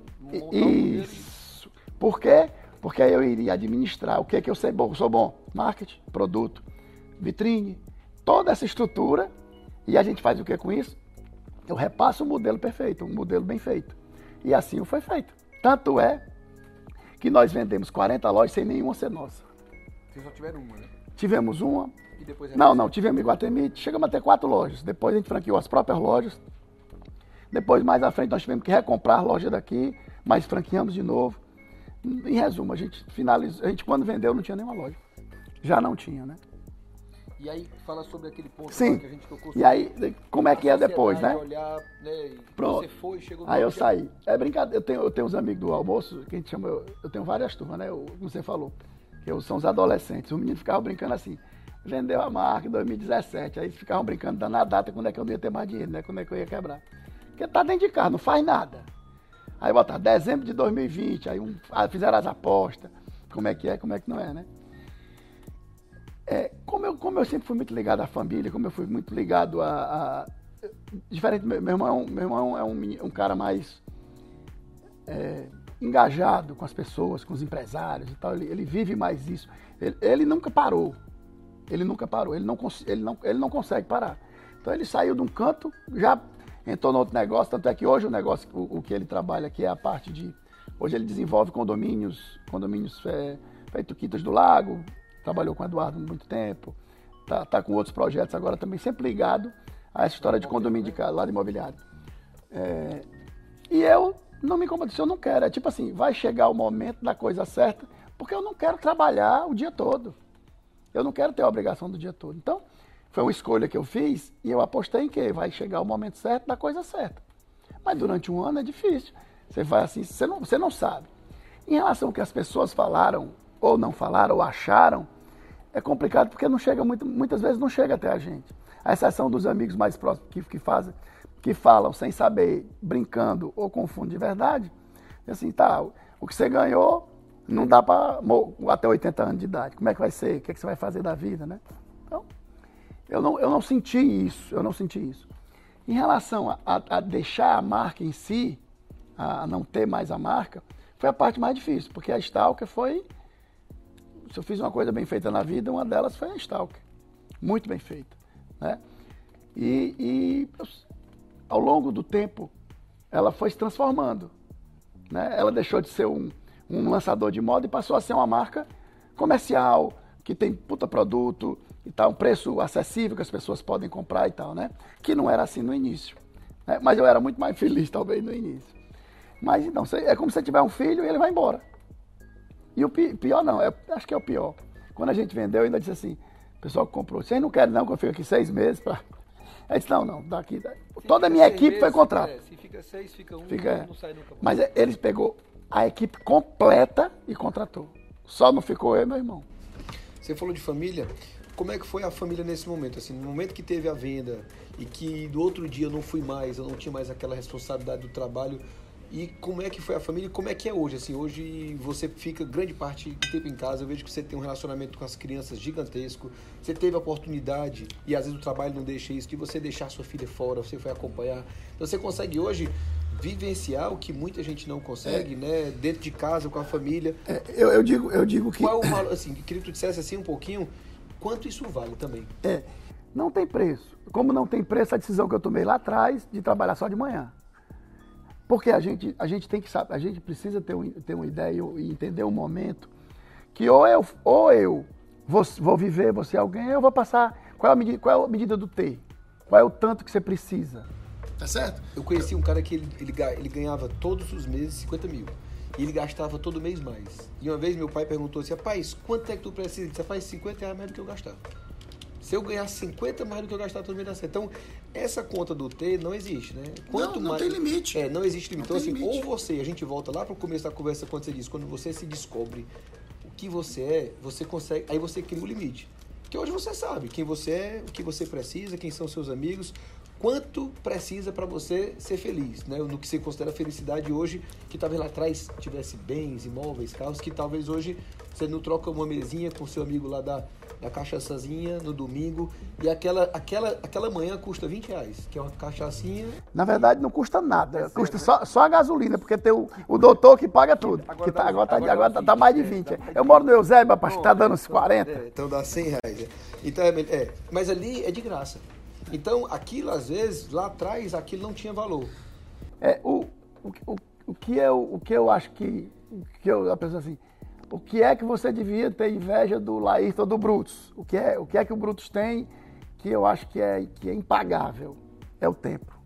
Isso. Por quê? Porque aí eu iria administrar. O que é que eu sei bom? Eu sou bom? Marketing, produto, vitrine, toda essa estrutura. E a gente faz o que com isso? Eu repasso um modelo perfeito, um modelo bem feito. E assim foi feito. Tanto é que nós vendemos 40 lojas sem nenhuma ser nossa. Vocês só tiveram uma, né? Tivemos uma, não, não, tivemos em Iguatemi, chegamos a ter quatro lojas. Depois a gente franqueou as próprias lojas. Depois, mais à frente, nós tivemos que recomprar a loja daqui, mas franqueamos de novo. Em resumo, a gente finalizou. A gente, quando vendeu, não tinha nenhuma loja. Já não tinha, né? E aí, fala sobre aquele ponto Sim. que a gente tocou. E aí, como é que é depois, né? Olhar, né? Pronto. Você foi, chegou Aí eu saí. É brincadeira. Eu tenho, eu tenho uns amigos do almoço, que a gente chama. Eu, eu tenho várias turmas, né? Eu, como você falou. Que são os adolescentes. Os meninos ficavam brincando assim vendeu a marca em 2017. Aí ficavam brincando dando a data, quando é que eu não ia ter mais dinheiro, né? Quando é que eu ia quebrar. Porque tá dentro de casa, não faz nada. Aí botar dezembro de 2020, aí um, fizeram as apostas. Como é que é, como é que não é, né? É, como, eu, como eu sempre fui muito ligado à família, como eu fui muito ligado a. a diferente, meu, meu irmão, meu irmão é um, um cara mais é, engajado com as pessoas, com os empresários e tal. Ele, ele vive mais isso. Ele, ele nunca parou. Ele nunca parou, ele não, ele não, ele não consegue parar. Então ele saiu de um canto, já entrou no outro negócio, tanto é que hoje o negócio, o, o que ele trabalha aqui é a parte de. Hoje ele desenvolve condomínios, condomínios é, feito Quintas do Lago, trabalhou com o Eduardo há muito tempo, tá, tá com outros projetos agora também, sempre ligado a essa história de condomínio de casa, lado imobiliário. É, e eu não me incomodo, eu não quero. É tipo assim, vai chegar o momento da coisa certa, porque eu não quero trabalhar o dia todo. Eu não quero ter a obrigação do dia todo. Então, foi uma escolha que eu fiz e eu apostei em que vai chegar o momento certo da coisa certa. Mas durante um ano é difícil. Você vai assim, você não, você não sabe. Em relação ao que as pessoas falaram, ou não falaram, ou acharam, é complicado porque não chega muito, muitas vezes não chega até a gente. A exceção dos amigos mais próximos que, que fazem que falam sem saber, brincando ou confundem de verdade, assim, tá, o que você ganhou não dá para até 80 anos de idade. Como é que vai ser? O que, é que você vai fazer da vida, né? Então, eu não, eu não senti isso, eu não senti isso. Em relação a, a, deixar a marca em si, a não ter mais a marca, foi a parte mais difícil, porque a Stalker foi. Se eu fiz uma coisa bem feita na vida, uma delas foi a Stalker. Muito bem feita. Né? E, e ao longo do tempo, ela foi se transformando. Né? Ela deixou de ser um, um lançador de moda e passou a ser uma marca comercial, que tem puta produto e tal, um preço acessível que as pessoas podem comprar e tal, né? Que não era assim no início. Né? Mas eu era muito mais feliz, talvez, no início. Mas então, é como se você tiver um filho e ele vai embora. E o pior não, é, acho que é o pior. Quando a gente vendeu, eu ainda disse assim, o pessoal que comprou, vocês não querem não que eu fique aqui seis meses para... Aí disse, não, não, daqui... Toda a minha equipe meses, foi contrato. É, se fica seis, fica um, fica, não, não sai nunca. Mais. Mas eles pegou a equipe completa e contratou. Só não ficou eu e meu irmão. Você falou de família. Como é que foi a família nesse momento? Assim, no momento que teve a venda e que do outro dia eu não fui mais, eu não tinha mais aquela responsabilidade do trabalho, e como é que foi a família? Como é que é hoje? Assim, hoje você fica grande parte do tempo em casa. Eu vejo que você tem um relacionamento com as crianças gigantesco. Você teve a oportunidade e às vezes o trabalho não deixa isso de você deixar sua filha fora. Você foi acompanhar. Então você consegue hoje vivenciar o que muita gente não consegue, é. né? Dentro de casa com a família. É, eu, eu, digo, eu digo que. Qual o valor? Assim, queria que tu dissesse assim um pouquinho quanto isso vale também. É, não tem preço. Como não tem preço a decisão que eu tomei lá atrás de trabalhar só de manhã. Porque a gente, a gente tem que saber, a gente precisa ter, um, ter uma ideia e entender o um momento que ou eu, ou eu vou, vou viver, você alguém, eu vou passar. Qual é, a medida, qual é a medida do ter? Qual é o tanto que você precisa? Tá certo? Eu conheci um cara que ele, ele, ele ganhava todos os meses 50 mil. E ele gastava todo mês mais. E uma vez meu pai perguntou assim, rapaz, quanto é que tu precisa? Você faz 50 reais mais do que eu gastava. Se eu ganhar 50 mais do que eu gastar todo mês da certo. Então, essa conta do T não existe, né? Quanto não, não mais, tem limite. É, não existe limite. Não então, assim, limite. ou você, a gente volta lá para o começo da conversa quando você diz, quando você se descobre o que você é, você consegue, aí você cria o um limite. Porque hoje você sabe quem você é, o que você precisa, quem são seus amigos, quanto precisa para você ser feliz, né? No que você considera felicidade hoje, que talvez lá atrás tivesse bens, imóveis, carros, que talvez hoje você não troca uma mesinha com seu amigo lá da, da cachaçazinha no domingo e aquela, aquela, aquela manhã custa 20 reais, que é uma cachaçinha. Na verdade, não custa nada, é custa só, só a gasolina, porque tem o, o doutor que paga tudo. Agora, que tá, agora, tá, agora, agora tá, tá, mais de 20. É, tá Eu moro no Eusébio, rapaz, tá dando uns 40. É, então dá 100 reais. É. Então, é, é, mas ali é de graça. Então, aquilo, às vezes, lá atrás, aquilo não tinha valor. É, o, o, o, o, que, eu, o que eu acho que, que eu, a pessoa assim, o que é que você devia ter inveja do Laírton ou do Brutus? O que, é, o que é que o Brutus tem que eu acho que é, que é impagável? É o tempo.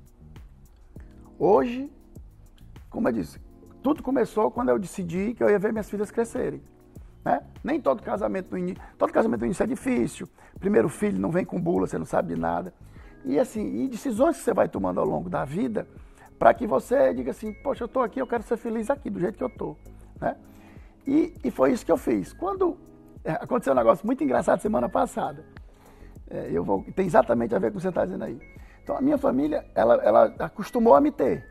Hoje, como eu disse, tudo começou quando eu decidi que eu ia ver minhas filhas crescerem. Né? Nem todo casamento no início. Todo casamento no início é difícil. Primeiro filho não vem com bula, você não sabe de nada. E assim, e decisões que você vai tomando ao longo da vida para que você diga assim, poxa, eu estou aqui, eu quero ser feliz aqui, do jeito que eu estou. Né? E, e foi isso que eu fiz. Quando é, aconteceu um negócio muito engraçado semana passada, é, eu vou, tem exatamente a ver com o que você está dizendo aí. Então, a minha família, ela, ela acostumou a me ter.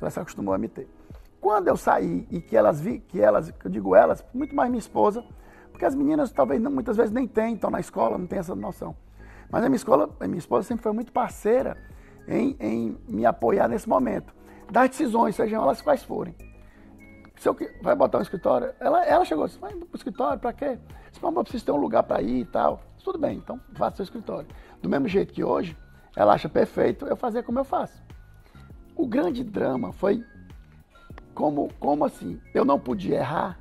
Ela se acostumou a me ter. Quando eu saí e que elas vi, que elas, que eu digo elas, muito mais minha esposa, porque as meninas talvez não, muitas vezes nem têm, estão na escola, não tem essa noção. Mas a minha, escola, a minha esposa sempre foi muito parceira em, em me apoiar nesse momento. Das decisões, sejam elas quais forem. Se eu, vai botar um escritório, ela, ela chegou assim, vai para escritório, para quê? Disse, eu preciso ter um lugar para ir e tal. Tudo bem, então faça seu escritório. Do mesmo jeito que hoje, ela acha perfeito eu fazer como eu faço. O grande drama foi como, como assim, eu não podia errar.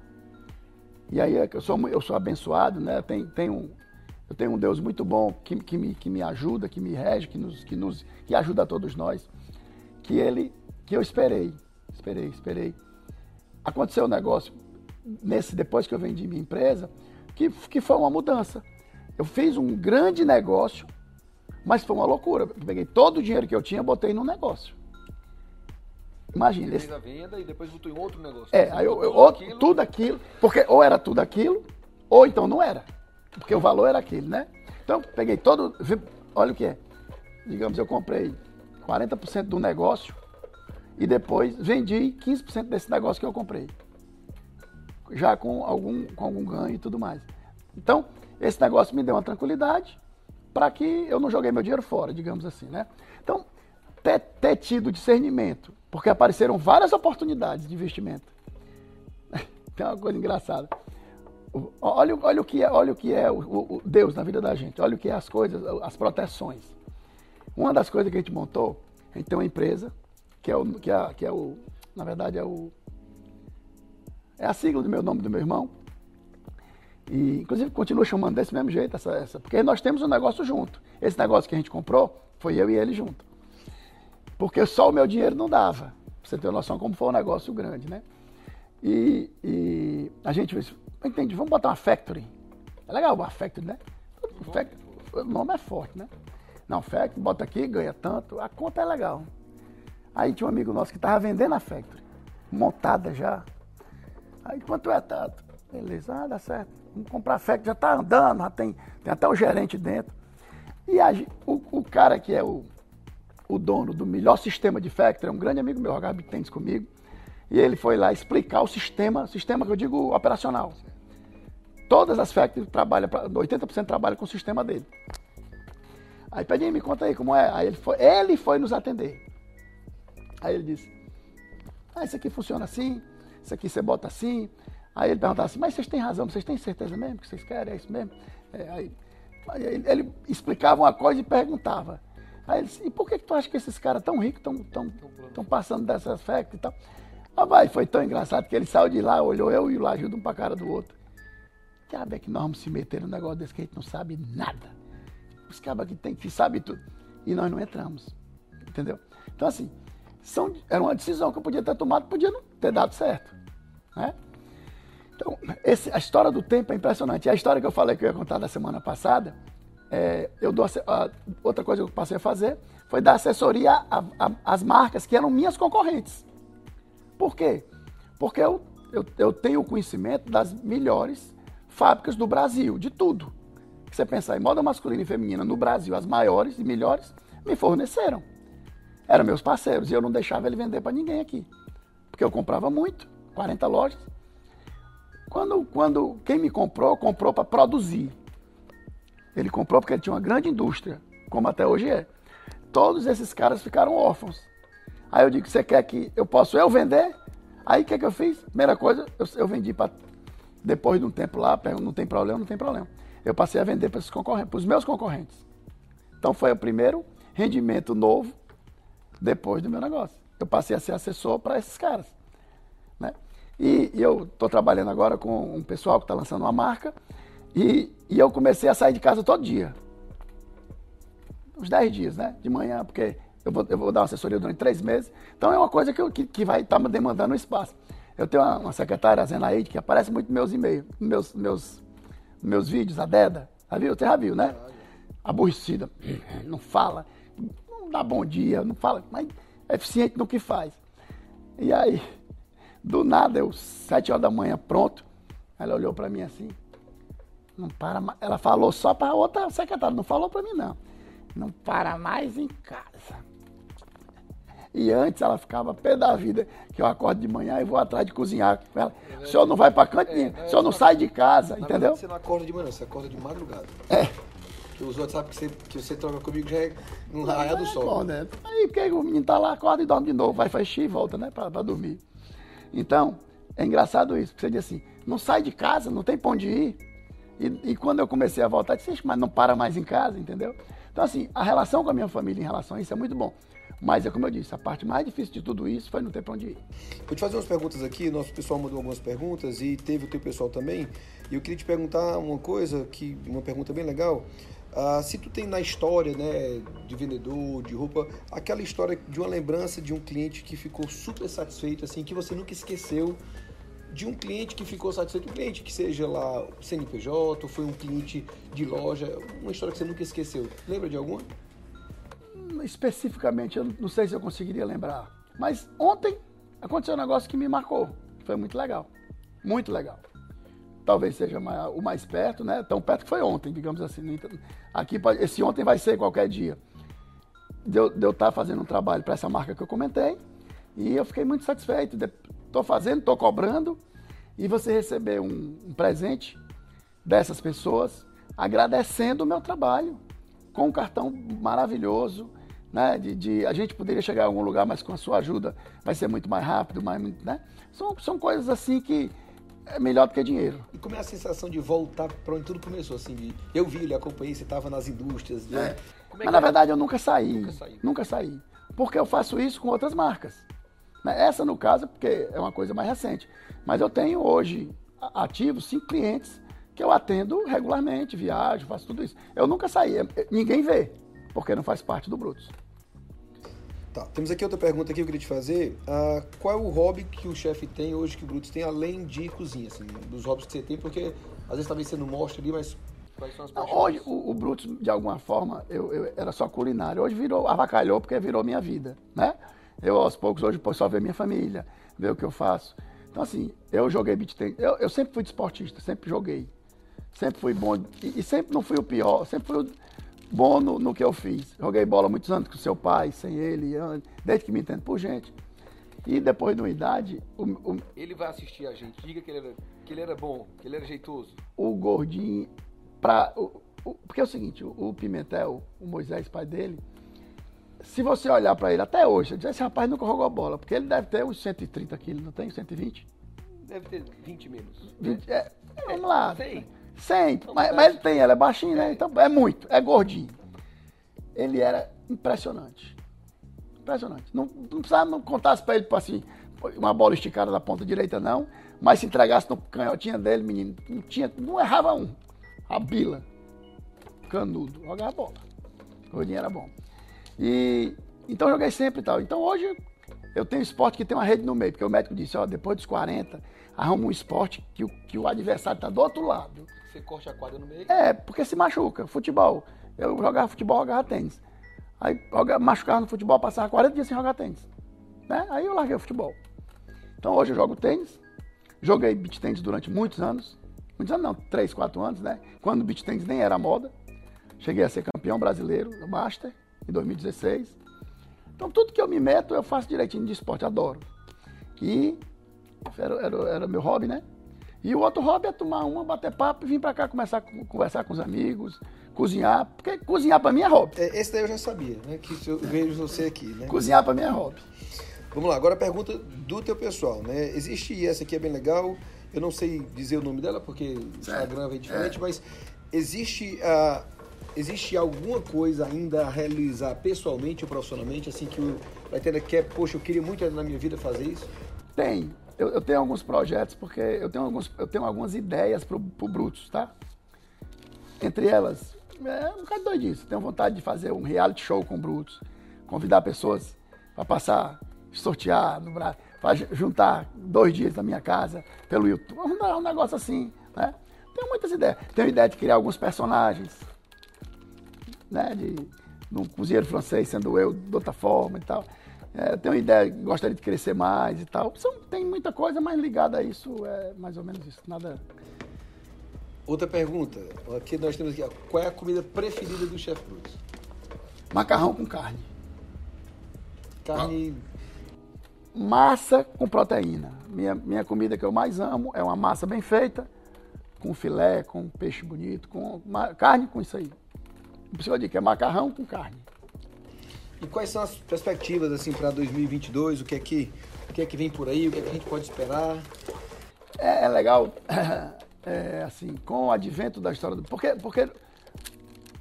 E aí é eu sou, eu sou abençoado, né? Tenho, tenho, eu tenho um Deus muito bom que, que, me, que me ajuda, que me rege, que, nos, que, nos, que ajuda a todos nós. Que ele, que eu esperei, esperei, esperei aconteceu um negócio nesse depois que eu vendi minha empresa, que, que foi uma mudança. Eu fiz um grande negócio, mas foi uma loucura. Eu peguei todo o dinheiro que eu tinha e botei num negócio. Imagina. Fez a venda e depois botou em outro negócio. É, aí eu, eu, aquilo... tudo aquilo, porque ou era tudo aquilo, ou então não era. Porque o valor era aquele, né? Então, peguei todo. Olha o que é. Digamos, eu comprei 40% do negócio e depois vendi 15% desse negócio que eu comprei. Já com algum, com algum ganho e tudo mais. Então, esse negócio me deu uma tranquilidade para que eu não joguei meu dinheiro fora, digamos assim, né? Então, ter, ter tido discernimento, porque apareceram várias oportunidades de investimento. Tem uma coisa engraçada. Olha, olha o que é, olha o que é o, o, Deus na vida da gente. Olha o que é as coisas, as proteções. Uma das coisas que a gente montou, a gente tem uma empresa que é o, que é, que é o na verdade é o é a sigla do meu nome do meu irmão. E inclusive continua chamando desse mesmo jeito essa, essa, porque nós temos um negócio junto. Esse negócio que a gente comprou foi eu e ele junto. Porque só o meu dinheiro não dava. Pra você ter noção como foi um negócio grande, né? E, e a gente entende, vamos botar uma factory. É legal uma factory, né? Factory, o nome é forte, né? Não, factory, bota aqui, ganha tanto, a conta é legal. Aí tinha um amigo nosso que estava vendendo a factory, montada já. Aí quanto é tanto? Beleza, ah, dá certo. Vamos comprar a factory, já está andando, já tem, tem até o gerente dentro. E a, o, o cara que é o, o dono do melhor sistema de factory, é um grande amigo meu, jogava tênis comigo. E ele foi lá explicar o sistema, sistema que eu digo operacional. Todas as factories trabalham, 80% trabalham com o sistema dele. Aí Pedinho, me conta aí como é. Aí ele foi, ele foi nos atender. Aí ele disse, ah, isso aqui funciona assim, isso aqui você bota assim. Aí ele perguntava assim, mas vocês têm razão, vocês têm certeza mesmo que vocês querem, é isso mesmo? É, aí, aí ele, explicava uma coisa e perguntava. Aí ele disse, e por que, que tu acha que esses caras tão ricos estão tão, tão passando dessas factories e tal? Ah, vai, foi tão engraçado que ele saiu de lá, olhou eu e o Lajudo um pra cara do outro. Diabo é que nós vamos se meter num negócio desse que a gente não sabe nada. Os cabas que tem que sabe tudo. E nós não entramos. Entendeu? Então, assim, são, era uma decisão que eu podia ter tomado, podia não ter dado certo. Né? Então, esse, a história do tempo é impressionante. E a história que eu falei que eu ia contar da semana passada, é, eu dou a, outra coisa que eu passei a fazer foi dar assessoria às marcas que eram minhas concorrentes. Por quê? Porque eu, eu, eu tenho conhecimento das melhores fábricas do Brasil, de tudo. Se você pensar em moda masculina e feminina no Brasil, as maiores e melhores me forneceram. Eram meus parceiros e eu não deixava ele vender para ninguém aqui. Porque eu comprava muito, 40 lojas. Quando, quando quem me comprou, comprou para produzir. Ele comprou porque ele tinha uma grande indústria, como até hoje é. Todos esses caras ficaram órfãos. Aí eu digo, você quer que eu possa eu vender? Aí o que, que eu fiz? Primeira coisa, eu, eu vendi para depois de um tempo lá, não tem problema, não tem problema. Eu passei a vender para os meus concorrentes. Então foi o primeiro rendimento novo depois do meu negócio. Eu passei a ser assessor para esses caras. Né? E, e eu estou trabalhando agora com um pessoal que está lançando uma marca e, e eu comecei a sair de casa todo dia. Uns 10 dias, né? De manhã, porque eu vou, eu vou dar uma assessoria durante três meses. Então é uma coisa que, eu, que, que vai estar tá me demandando espaço. Eu tenho uma, uma secretária, a Zenaide, que aparece muito nos meus e-mails, meus, meus, meus vídeos, a Deda. Já viu? Você já viu, né? Aborrecida. Não fala, não dá bom dia, não fala, mas é eficiente no que faz. E aí, do nada, eu, sete horas da manhã, pronto. Ela olhou para mim assim. Não para mais. Ela falou só para outra secretária, não falou para mim, não. Não para mais em casa. E antes ela ficava pé da vida, que eu acordo de manhã e vou atrás de cozinhar com ela. O senhor não vai para canto nenhum, o senhor não sai de casa, entendeu? Você não acorda de manhã, você acorda de madrugada. É. Que os WhatsApp que você, que você troca comigo já é no raio do sol. Né? Aí porque o menino tá lá, acorda e dorme de novo, vai fechar e volta, né? Para dormir. Então, é engraçado isso, porque você diz assim, não sai de casa, não tem pra onde ir. E, e quando eu comecei a voltar, eu disse, mas não para mais em casa, entendeu? Então, assim, a relação com a minha família em relação a isso é muito bom. Mas é como eu disse, a parte mais difícil de tudo isso foi não ter para onde ir. Vou te fazer umas perguntas aqui, nosso pessoal mandou algumas perguntas e teve o teu pessoal também. E eu queria te perguntar uma coisa, que uma pergunta bem legal. Uh, se tu tem na história, né, de vendedor, de roupa, aquela história de uma lembrança de um cliente que ficou super satisfeito, assim, que você nunca esqueceu, de um cliente que ficou satisfeito, um cliente que seja lá CNPJ, ou foi um cliente de loja, uma história que você nunca esqueceu. Lembra de alguma? Especificamente, eu não sei se eu conseguiria lembrar. Mas ontem aconteceu um negócio que me marcou. Foi muito legal. Muito legal. Talvez seja o mais perto, né? Tão perto que foi ontem, digamos assim. Aqui, esse ontem vai ser qualquer dia. de eu, de eu estar tá fazendo um trabalho para essa marca que eu comentei. E eu fiquei muito satisfeito. Estou fazendo, estou cobrando. E você receber um, um presente dessas pessoas agradecendo o meu trabalho com um cartão maravilhoso, né? De, de, a gente poderia chegar a algum lugar, mas com a sua ajuda vai ser muito mais rápido, mais, né? São, são coisas assim que é melhor do que dinheiro. E como é a sensação de voltar para onde tudo começou? Assim, de, eu vi, ele acompanhei, você estava nas indústrias. Né? É. É Mas na verdade eu nunca saí, nunca saí. Nunca saí. Porque eu faço isso com outras marcas. Né? Essa, no caso, porque é uma coisa mais recente. Mas eu tenho hoje ativos cinco clientes que eu atendo regularmente, viajo, faço tudo isso. Eu nunca saí, ninguém vê, porque não faz parte do Brutus. Tá, temos aqui outra pergunta que eu queria te fazer. Uh, qual é o hobby que o chefe tem hoje, que o Brutus tem, além de cozinha, assim, dos hobbies que você tem? Porque às vezes talvez você não mostra ali, mas quais são as paixões? Hoje, o, o Brutus, de alguma forma, eu, eu, era só culinário. Hoje virou, avacalhou porque virou minha vida, né? Eu, aos poucos, hoje posso só ver minha família, ver o que eu faço. Então, assim, eu joguei beat tennis. Eu, eu sempre fui desportista, sempre joguei. Sempre fui bom. E, e, sempre não fui o pior, sempre fui o bom no, no, que eu fiz. Joguei bola muitos anos com seu pai, sem ele, desde que me entendo por gente. E depois de uma idade. O, o, ele vai assistir a gente, diga que ele, era, que ele era bom, que ele era jeitoso. O gordinho. Pra, o, porque é o seguinte, o, Pimentel, o Moisés, pai dele, se você olhar para ele até hoje, esse rapaz nunca jogou bola, porque ele deve ter uns 130 quilos, não tem? 120? Deve ter 20 menos. 20, é, vamos lá. Sei. 100, mas, mas, ele tem, ele é baixinho, né? Então é muito, é gordinho. Ele era impressionante. Impressionante. Não, não precisava não contasse pra ele, tipo assim, uma bola esticada da ponta direita, não. Mas se entregasse no canhotinha dele, menino, não, tinha, não errava um. A bila. Canudo. Jogava bola. Gordinho era bom. E então eu joguei sempre e tal. Então hoje eu tenho esporte que tem uma rede no meio, porque o médico disse, ó, depois dos 40, arruma um esporte que o, que o adversário está do outro lado. Você corte a quadra no meio? É, porque se machuca. Futebol. Eu jogava futebol, jogava tênis. Aí machucava no futebol, passava 40 dias sem jogar tênis. Né? Aí eu larguei o futebol. Então hoje eu jogo tênis. Joguei beach tênis durante muitos anos. Muitos anos não, 3, 4 anos, né? Quando o beach tênis nem era moda. Cheguei a ser campeão brasileiro do Master em 2016. Então tudo que eu me meto eu faço direitinho de esporte, adoro. E era, era, era meu hobby, né? E o outro hobby é tomar uma, bater papo e vir para cá começar a conversar com os amigos, cozinhar, porque cozinhar para mim é hobby. É, esse daí eu já sabia, né? Que eu vejo você aqui, né? Cozinhar para mim é hobby. Vamos lá, agora a pergunta do teu pessoal, né? Existe essa aqui é bem legal. Eu não sei dizer o nome dela porque o Instagram é diferente, é. mas existe a existe alguma coisa ainda a realizar pessoalmente ou profissionalmente, assim que o Laitena quer, poxa, eu queria muito na minha vida fazer isso? Tem, eu, eu, tenho alguns projetos, porque eu tenho, alguns, eu tenho algumas ideias pro, pro Brutus, tá? Entre elas, é um bocado doidice. Tenho vontade de fazer um reality show com o Brutus, convidar pessoas para passar, sortear no juntar dois dias na minha casa pelo YouTube. Dar um negócio assim, né? Tenho muitas ideias. Tenho ideia de criar alguns personagens, né? De um cozinheiro francês sendo eu de outra forma e tal. É, tenho uma ideia, gostaria de crescer mais e tal. São, tem muita coisa, mas ligada a isso é mais ou menos isso. Nada. Outra pergunta, aqui nós temos aqui, qual é a comida preferida do chefe Brutus? Macarrão com carne. Carne. Massa com proteína. Minha, minha comida que eu mais amo é uma massa bem feita, com filé, com peixe bonito, com uma, carne com isso aí. Por isso eu digo que é macarrão com carne. E quais são as perspectivas assim para 2022? O que é que o que é que vem por aí? O que é que a gente pode esperar? É, é legal, é, assim, com o advento da história do porque porque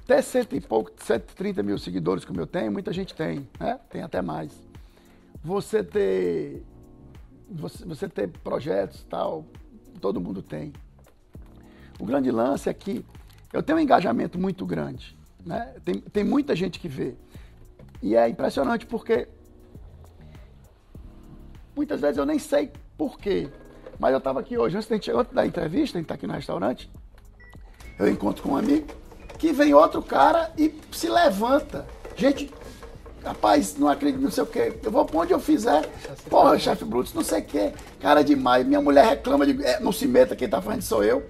até cento e pouco, 130 mil seguidores como eu tenho, muita gente tem, né? Tem até mais. Você ter você, você ter projetos tal, todo mundo tem. O grande lance é que eu tenho um engajamento muito grande. Né? Tem, tem muita gente que vê. E é impressionante porque muitas vezes eu nem sei porquê. Mas eu estava aqui hoje, antes, antes da entrevista, a gente está aqui no restaurante, eu encontro com um amigo que vem outro cara e se levanta. Gente, rapaz, não acredito, não sei o quê. Eu vou pra onde eu fizer. Porra, chefe Brutus, não sei o quê. Cara demais. Minha mulher reclama de. É, não se meta, quem tá fazendo sou eu.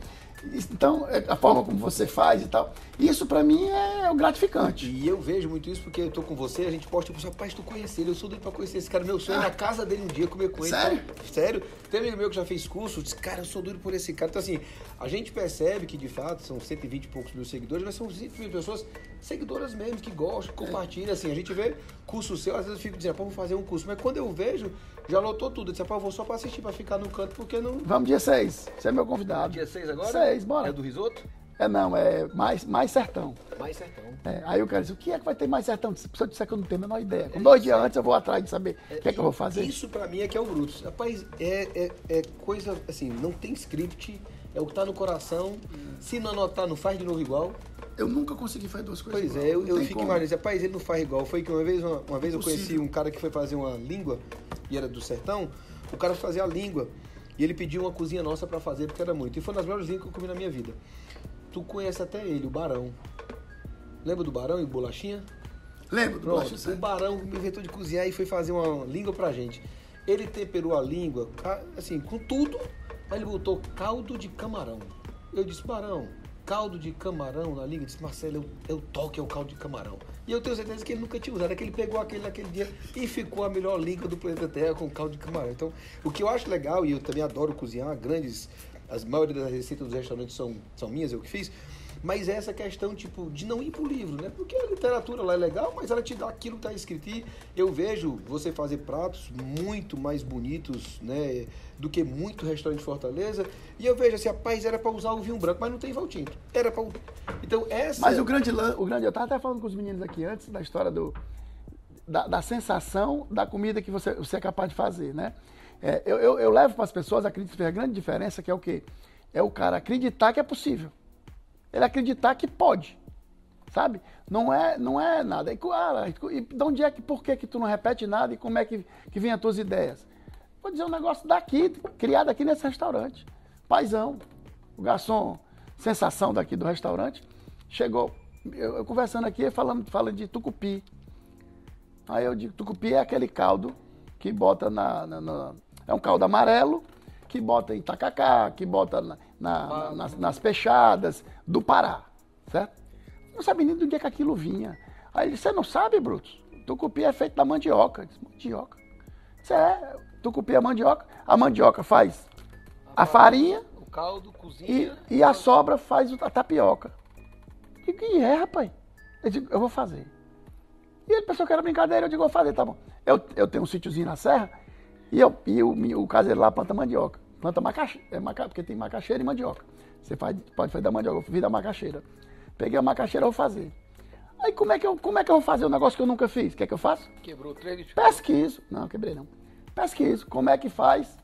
Então, é a forma como você faz e tal. Isso para mim é gratificante. E eu vejo muito isso porque eu tô com você, a gente posta, tipo, rapaz, tu conhecer ele, eu sou doido pra conhecer esse cara. Meu sonho ah. é na casa dele um dia comer com ele. Sério? Sério. Tem amigo meu que já fez curso, disse, cara, eu sou doido por esse cara. Então, assim, a gente percebe que de fato são 120 e poucos mil seguidores, mas são 120 mil pessoas seguidoras mesmo, que gostam, que compartilham. Assim, a gente vê curso seu, às vezes eu fico dizendo, pô, vou fazer um curso. Mas quando eu vejo, já lotou tudo. Eu disse, pô, vou só pra assistir, pra ficar no canto, porque não. Vamos dia 6. Você é meu convidado. Dia 6 agora? 6, bora. É do risoto? É não, é mais, mais sertão. Mais sertão. É, aí o cara disse, o que é que vai ter mais sertão? Se eu disser que eu não tenho a menor ideia. Com dois dias antes eu vou atrás de saber o que é que eu vou fazer. Isso pra mim é que é o Brutus. Rapaz, é, é, é coisa, assim, não tem script, é o que tá no coração. Se não anotar, não faz de novo igual. Eu nunca consegui fazer duas coisas Pois igual. é, eu, eu fico imaginando, rapaz, ele não faz igual. Foi que uma vez, uma, uma vez eu conheci um cara que foi fazer uma língua, e era do sertão, o cara fazia a língua, e ele pediu uma cozinha nossa para fazer, porque era muito. E foi uma das melhores línguas que eu comi na minha vida. Tu conhece até ele, o Barão. Lembra do Barão e Bolachinha? Lembro do Pronto, O Barão me inventou de cozinhar e foi fazer uma língua pra gente. Ele temperou a língua, assim, com tudo, aí ele botou caldo de camarão. Eu disse, Barão, caldo de camarão na língua? Ele disse, Marcelo, eu, eu toque é o caldo de camarão. E eu tenho certeza que ele nunca tinha usado, é que ele pegou aquele naquele dia e ficou a melhor língua do planeta Terra com caldo de camarão. Então, o que eu acho legal, e eu também adoro cozinhar, grandes as maioria das receitas dos restaurantes são, são minhas, eu que fiz. Mas é essa questão, tipo, de não ir pro livro, né? Porque a literatura lá é legal, mas ela te dá aquilo que tá escrito. E eu vejo você fazer pratos muito mais bonitos, né? Do que muito restaurante de Fortaleza. E eu vejo assim, rapaz, era para usar o vinho branco, mas não tem valtinto. Era para Então, essa. Mas o grande, o grande. Eu tava até falando com os meninos aqui antes da história do. Da, da sensação da comida que você, você é capaz de fazer, né? É, eu, eu, eu, levo para as pessoas, acredito que a grande diferença, que é o quê? É o cara acreditar que é possível. Ele acreditar que pode. Sabe? Não é, não é nada. E, cara, e de onde é que, por que, que tu não repete nada e como é que, que vem as tuas ideias? Vou dizer um negócio daqui, criado aqui nesse restaurante. Paizão, o garçom, sensação daqui do restaurante, chegou, eu, eu conversando aqui, falando, falando de tucupi. Aí eu digo, tucupi é aquele caldo que bota na, na, na é um caldo amarelo que bota em tacacá, que bota na, na, nas, nas pechadas do Pará, certo? Não sabe nem do dia que aquilo vinha. Aí ele disse, você não sabe, Brutus? Tucupi é feito da mandioca. Disse, mandioca? Isso é, tucupi é mandioca. A mandioca faz a farinha. O caldo, cozinha. E, e a sobra faz a tapioca. E que é, rapaz? Eu digo, eu vou fazer. E ele pensou que era brincadeira, eu digo, vou fazer, tá bom. Eu, eu tenho um sítiozinho na serra, e, eu, e o, o caseiro lá planta mandioca. Planta macaxeira, é maca, porque tem macaxeira e mandioca. Você faz, pode fazer da mandioca, eu fiz da macaxeira. Peguei a macaxeira, vou fazer. Aí como é, que eu, como é que eu vou fazer um negócio que eu nunca fiz? Quer que eu faça? Quebrou três Pesquiso. Não, quebrei não. Pesquiso. Como é que faz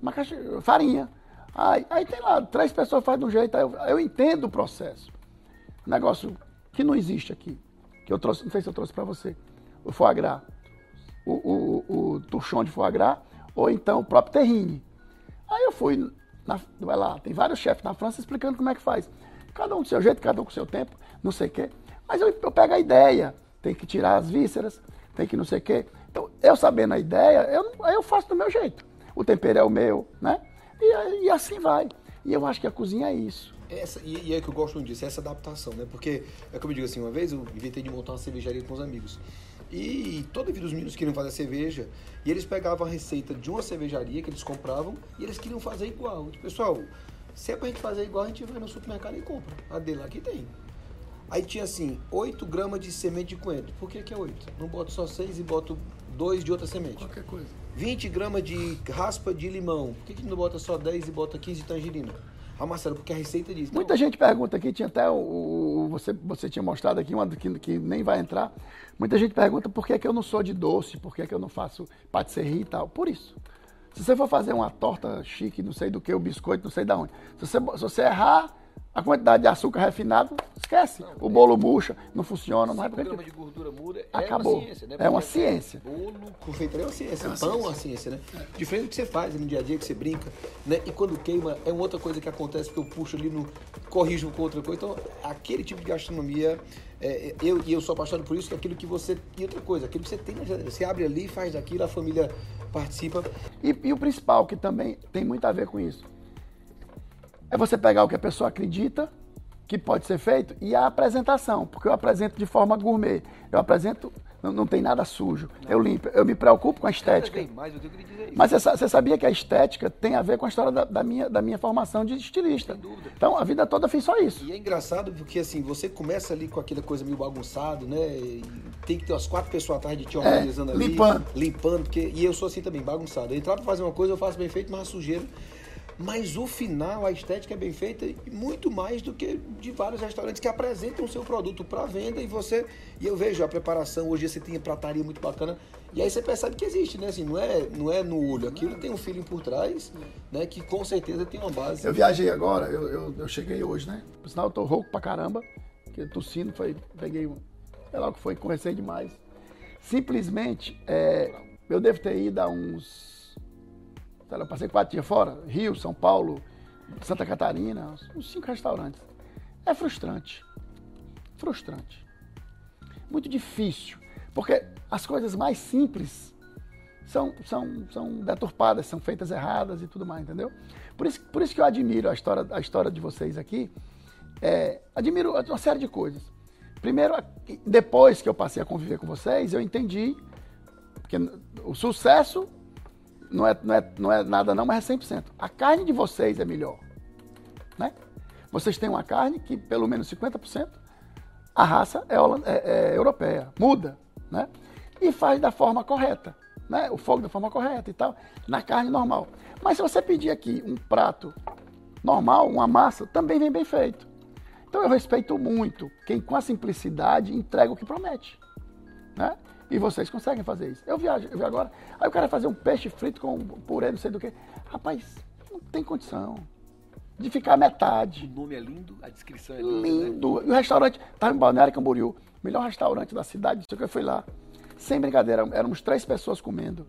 macaxeira, farinha. Aí, aí tem lá, três pessoas fazem de um jeito, eu, eu entendo o processo. negócio que não existe aqui. Que eu trouxe, não sei se eu trouxe para você. O foie gras o, o, o touchon de foie gras, ou então o próprio terrine. Aí eu fui, na, vai lá, tem vários chefes na França explicando como é que faz. Cada um do seu jeito, cada um com o seu tempo, não sei o quê. Mas eu, eu pego a ideia, tem que tirar as vísceras, tem que não sei o quê. Então, eu sabendo a ideia, eu, eu faço do meu jeito. O tempero é o meu, né? E, e assim vai. E eu acho que a cozinha é isso. Essa, e, e é que eu gosto disso, essa adaptação, né? Porque, é como eu digo assim, uma vez eu inventei de montar uma cervejaria com os amigos. E toda vida os meninos queriam fazer cerveja e eles pegavam a receita de uma cervejaria que eles compravam e eles queriam fazer igual. Pessoal, se é pra gente fazer igual, a gente vai no supermercado e compra. A dele aqui tem. Aí tinha assim, 8 gramas de semente de coentro. Por que, que é 8? Não boto só 6 e boto 2 de outra semente. Qualquer coisa. 20 gramas de raspa de limão. Por que, que não bota só 10 e bota 15 de tangerina? Marcelo, porque a receita diz. Muita gente pergunta aqui, tinha até o, o, você, você tinha mostrado aqui uma que, que nem vai entrar. Muita gente pergunta por que, que eu não sou de doce, por que, que eu não faço patisserie e tal. Por isso. Se você for fazer uma torta chique, não sei do que, o biscoito, não sei da onde. Se você, se você errar, a quantidade de açúcar refinado, esquece. Não, o bolo murcha, não funciona. Não é porque... de gordura muda é Acabou. uma ciência, né? É uma ciência. Bolo, confeitaria é uma ciência. É uma Pão é uma ciência, né? É. Diferente do que você faz no dia a dia, que você brinca, né? E quando queima, é uma outra coisa que acontece, que eu puxo ali no... corrijo com outra coisa. Então, aquele tipo de gastronomia... É, eu, e eu sou apaixonado por isso, que é aquilo que você... E outra coisa, aquilo que você tem na geladeira. Você abre ali, faz aquilo, a família participa. E, e o principal, que também tem muito a ver com isso é você pegar o que a pessoa acredita que pode ser feito e a apresentação, porque eu apresento de forma gourmet. Eu apresento, não, não tem nada sujo. Não. Eu limpo, eu me preocupo com a estética. Mais, Mas você, você, sabia que a estética tem a ver com a história da, da, minha, da minha formação de estilista. Então a vida toda eu fiz só isso. E é engraçado porque assim, você começa ali com aquela coisa meio bagunçado, né? E tem que ter umas quatro pessoas atrás de ti é, organizando é, ali. Limpando. Limpando, porque, e eu sou assim também, bagunçado. Eu entrar pra fazer uma coisa, eu faço bem feito, mas a sujeira mas o final, a estética é bem feita muito mais do que de vários restaurantes que apresentam o seu produto para venda e você e eu vejo a preparação hoje você tem prataria muito bacana e aí você percebe que existe, né? Assim, não é não é no olho, aquilo tem um feeling por trás, né? Que com certeza tem uma base. Eu viajei agora, eu, eu, eu cheguei hoje, né? Por sinal eu tô rouco pra caramba, que tossindo, foi, peguei sei lá o que foi, conversei demais. Simplesmente, é, eu devo ter ido a uns eu passei quatro dias fora, Rio, São Paulo, Santa Catarina, uns cinco restaurantes. É frustrante. Frustrante. Muito difícil. Porque as coisas mais simples são, são, são deturpadas, são feitas erradas e tudo mais, entendeu? Por isso, por isso que eu admiro a história, a história de vocês aqui. É, admiro uma série de coisas. Primeiro, depois que eu passei a conviver com vocês, eu entendi que o sucesso não é, não, é, não é nada não, mas é 100%. A carne de vocês é melhor. Né? Vocês têm uma carne que pelo menos 50% a raça é, é, é, europeia. Muda, né? E faz da forma correta. Né? O fogo da forma correta e tal. Na carne normal. Mas se você pedir aqui um prato normal, uma massa, também vem bem feito. Então eu respeito muito quem com a simplicidade entrega o que promete. Né? E vocês conseguem fazer isso. Eu viajo, eu vi agora. Aí o cara fazer um peixe frito com purê, não sei do que. Rapaz, não tem condição de ficar metade. O nome é lindo, a descrição é linda. Né? Lindo. Né? E o restaurante, estava em Balneário Camboriú, melhor restaurante da cidade, isso que eu fui lá. Sem brincadeira, éramos três pessoas comendo.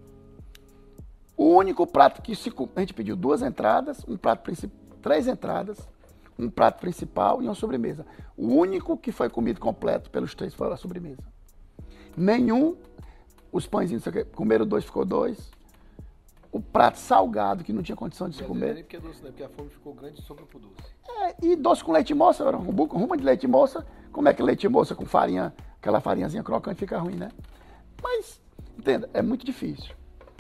O único prato que se, a gente pediu duas entradas, um prato principal, três entradas, um prato principal e uma sobremesa. O único que foi comido completo pelos três foi a sobremesa. Nenhum. Os pãezinhos, comeram dois, ficou dois. O prato salgado, que não tinha condição de se comer. Nem porque é doce, né? Porque a fome ficou grande e sobrou pro doce. É, e doce com leite moça, era um de leite moça. Como é que leite moça com farinha, aquela farinhazinha crocante fica ruim, né? Mas, entenda, é muito difícil.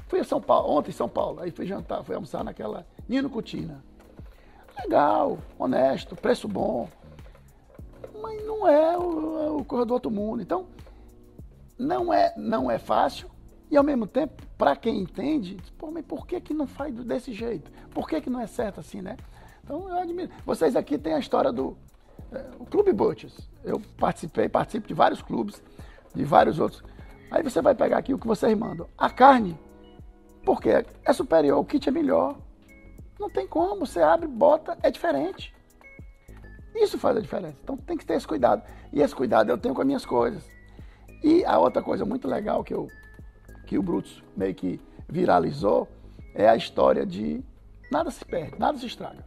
Fui a São Paulo, ontem em São Paulo, aí fui jantar, fui almoçar naquela Nino Cutina. Legal, honesto, preço bom. Mas não é o, é o corredor do outro mundo. Então, não é, não é fácil e ao mesmo tempo, para quem entende, pô, mas por que, que não faz desse jeito? Por que, que não é certo assim, né? Então eu admiro. Vocês aqui têm a história do é, o Clube Butchers. Eu participei, participo de vários clubes, de vários outros. Aí você vai pegar aqui o que vocês mandam. A carne, porque é superior, o kit é melhor. Não tem como, você abre, bota, é diferente. Isso faz a diferença. Então tem que ter esse cuidado. E esse cuidado eu tenho com as minhas coisas. E a outra coisa muito legal que, eu, que o Brutus meio que viralizou é a história de nada se perde, nada se estraga.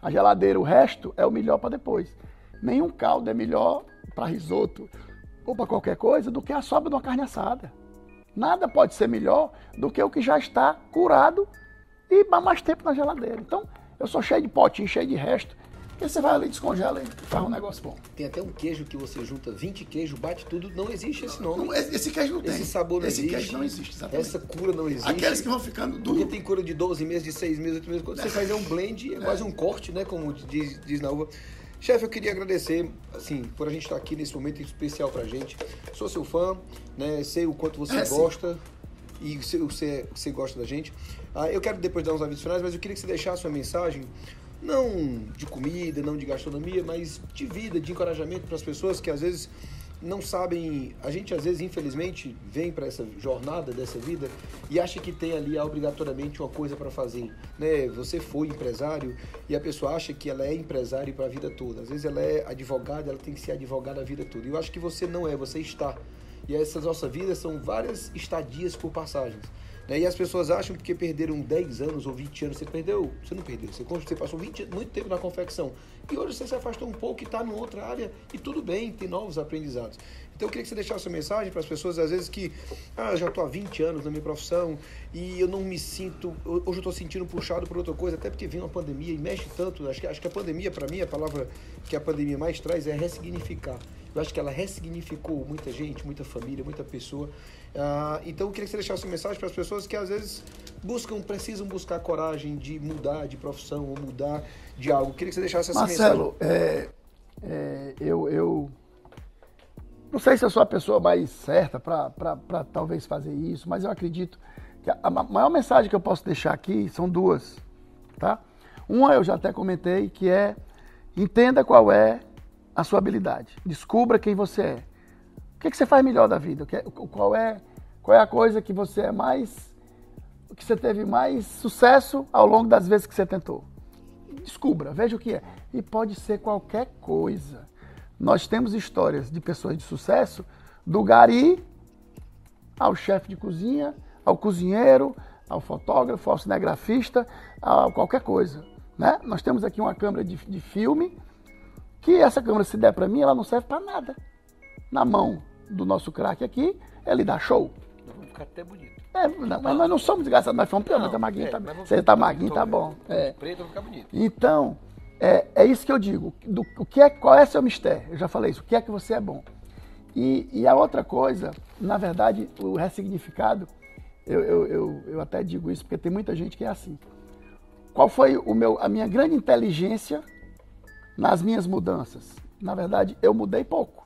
A geladeira, o resto é o melhor para depois. Nenhum caldo é melhor para risoto ou para qualquer coisa do que a sobra de uma carne assada. Nada pode ser melhor do que o que já está curado e mais tempo na geladeira. Então, eu sou cheio de potinho, cheio de resto. Porque você vai ali, descongela e faz um negócio bom. Tem até um queijo que você junta 20 queijos, bate tudo, não existe esse nome. Não, esse queijo não tem. Esse sabor não esse existe. Esse queijo não existe, exatamente. Essa cura não existe. Aqueles que vão ficando duros. Porque tem cura de 12 meses, de 6 meses, 8 meses. Quando você faz é um blend, é, é quase um corte, né? Como diz, diz na uva. Chefe, eu queria agradecer, assim, por a gente estar aqui nesse momento especial pra gente. Sou seu fã, né? Sei o quanto você é, gosta. Sim. E você, você, você gosta da gente. Ah, eu quero depois dar uns avisos finais, mas eu queria que você deixasse uma mensagem não de comida, não de gastronomia, mas de vida, de encorajamento para as pessoas que às vezes não sabem. A gente às vezes, infelizmente, vem para essa jornada dessa vida e acha que tem ali obrigatoriamente uma coisa para fazer. Né? Você foi empresário e a pessoa acha que ela é empresário para a vida toda. Às vezes ela é advogada, ela tem que ser advogada a vida toda. E eu acho que você não é, você está. E essas nossas vidas são várias estadias por passagens. Né? E as pessoas acham que perderam 10 anos ou 20 anos, você perdeu, você não perdeu, você, você passou 20, muito tempo na confecção. E hoje você se afastou um pouco e está em outra área e tudo bem, tem novos aprendizados. Então eu queria que você deixasse uma mensagem para as pessoas, às vezes, que ah, já estou há 20 anos na minha profissão e eu não me sinto, hoje eu estou sentindo puxado por outra coisa, até porque vem uma pandemia e mexe tanto. Acho que, acho que a pandemia, para mim, a palavra que a pandemia mais traz é ressignificar. Eu acho que ela ressignificou muita gente, muita família, muita pessoa. Ah, então eu queria que você deixasse uma mensagem para as pessoas que às vezes buscam, precisam buscar coragem de mudar de profissão ou mudar de algo. Eu queria que você deixasse essa Marcelo, mensagem. Marcelo, é, é, eu, eu não sei se eu sou a pessoa mais certa para talvez fazer isso, mas eu acredito que a maior mensagem que eu posso deixar aqui são duas, tá? Uma eu já até comentei, que é entenda qual é a sua habilidade, descubra quem você é. O que, é que você faz melhor da vida? É, qual é, qual é a coisa que você é mais, que você teve mais sucesso ao longo das vezes que você tentou? Descubra, veja o que é. E pode ser qualquer coisa. Nós temos histórias de pessoas de sucesso, do gari ao chefe de cozinha, ao cozinheiro, ao fotógrafo, ao cinegrafista, a qualquer coisa. Né? Nós temos aqui uma câmera de, de filme, que essa câmera, se der para mim, ela não serve para nada. Na mão do nosso craque aqui, ele dá show. Nós vamos ficar até bonito. É, não, mas nós não somos desgraçados, nós fomos pior, mas tá maguinho, é, tá, você tá maguinho, tá bom. É. Preto vai ficar bonito. Então, é, é isso que eu digo. Do, o que é, qual é seu mistério? Eu já falei isso. O que é que você é bom? E, e a outra coisa, na verdade, o ressignificado, eu, eu, eu, eu, até digo isso porque tem muita gente que é assim. Qual foi o meu, a minha grande inteligência nas minhas mudanças? Na verdade, eu mudei pouco.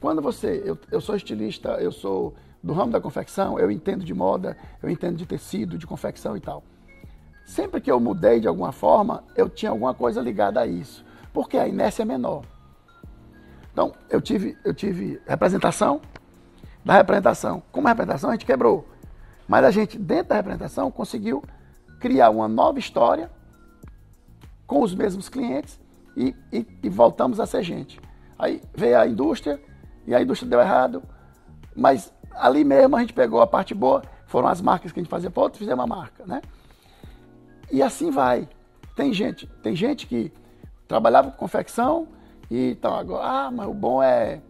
Quando você, eu, eu sou estilista, eu sou do ramo da confecção, eu entendo de moda, eu entendo de tecido, de confecção e tal. Sempre que eu mudei de alguma forma, eu tinha alguma coisa ligada a isso, porque a inércia é menor. Então, eu tive, eu tive representação, da representação. Como representação, a gente quebrou. Mas a gente, dentro da representação, conseguiu criar uma nova história com os mesmos clientes e, e, e voltamos a ser gente. Aí veio a indústria e a indústria deu errado, mas ali mesmo a gente pegou a parte boa, foram as marcas que a gente fazia, pô, fizemos uma marca, né? E assim vai. Tem gente, tem gente que trabalhava com confecção e então agora, ah, mas o bom é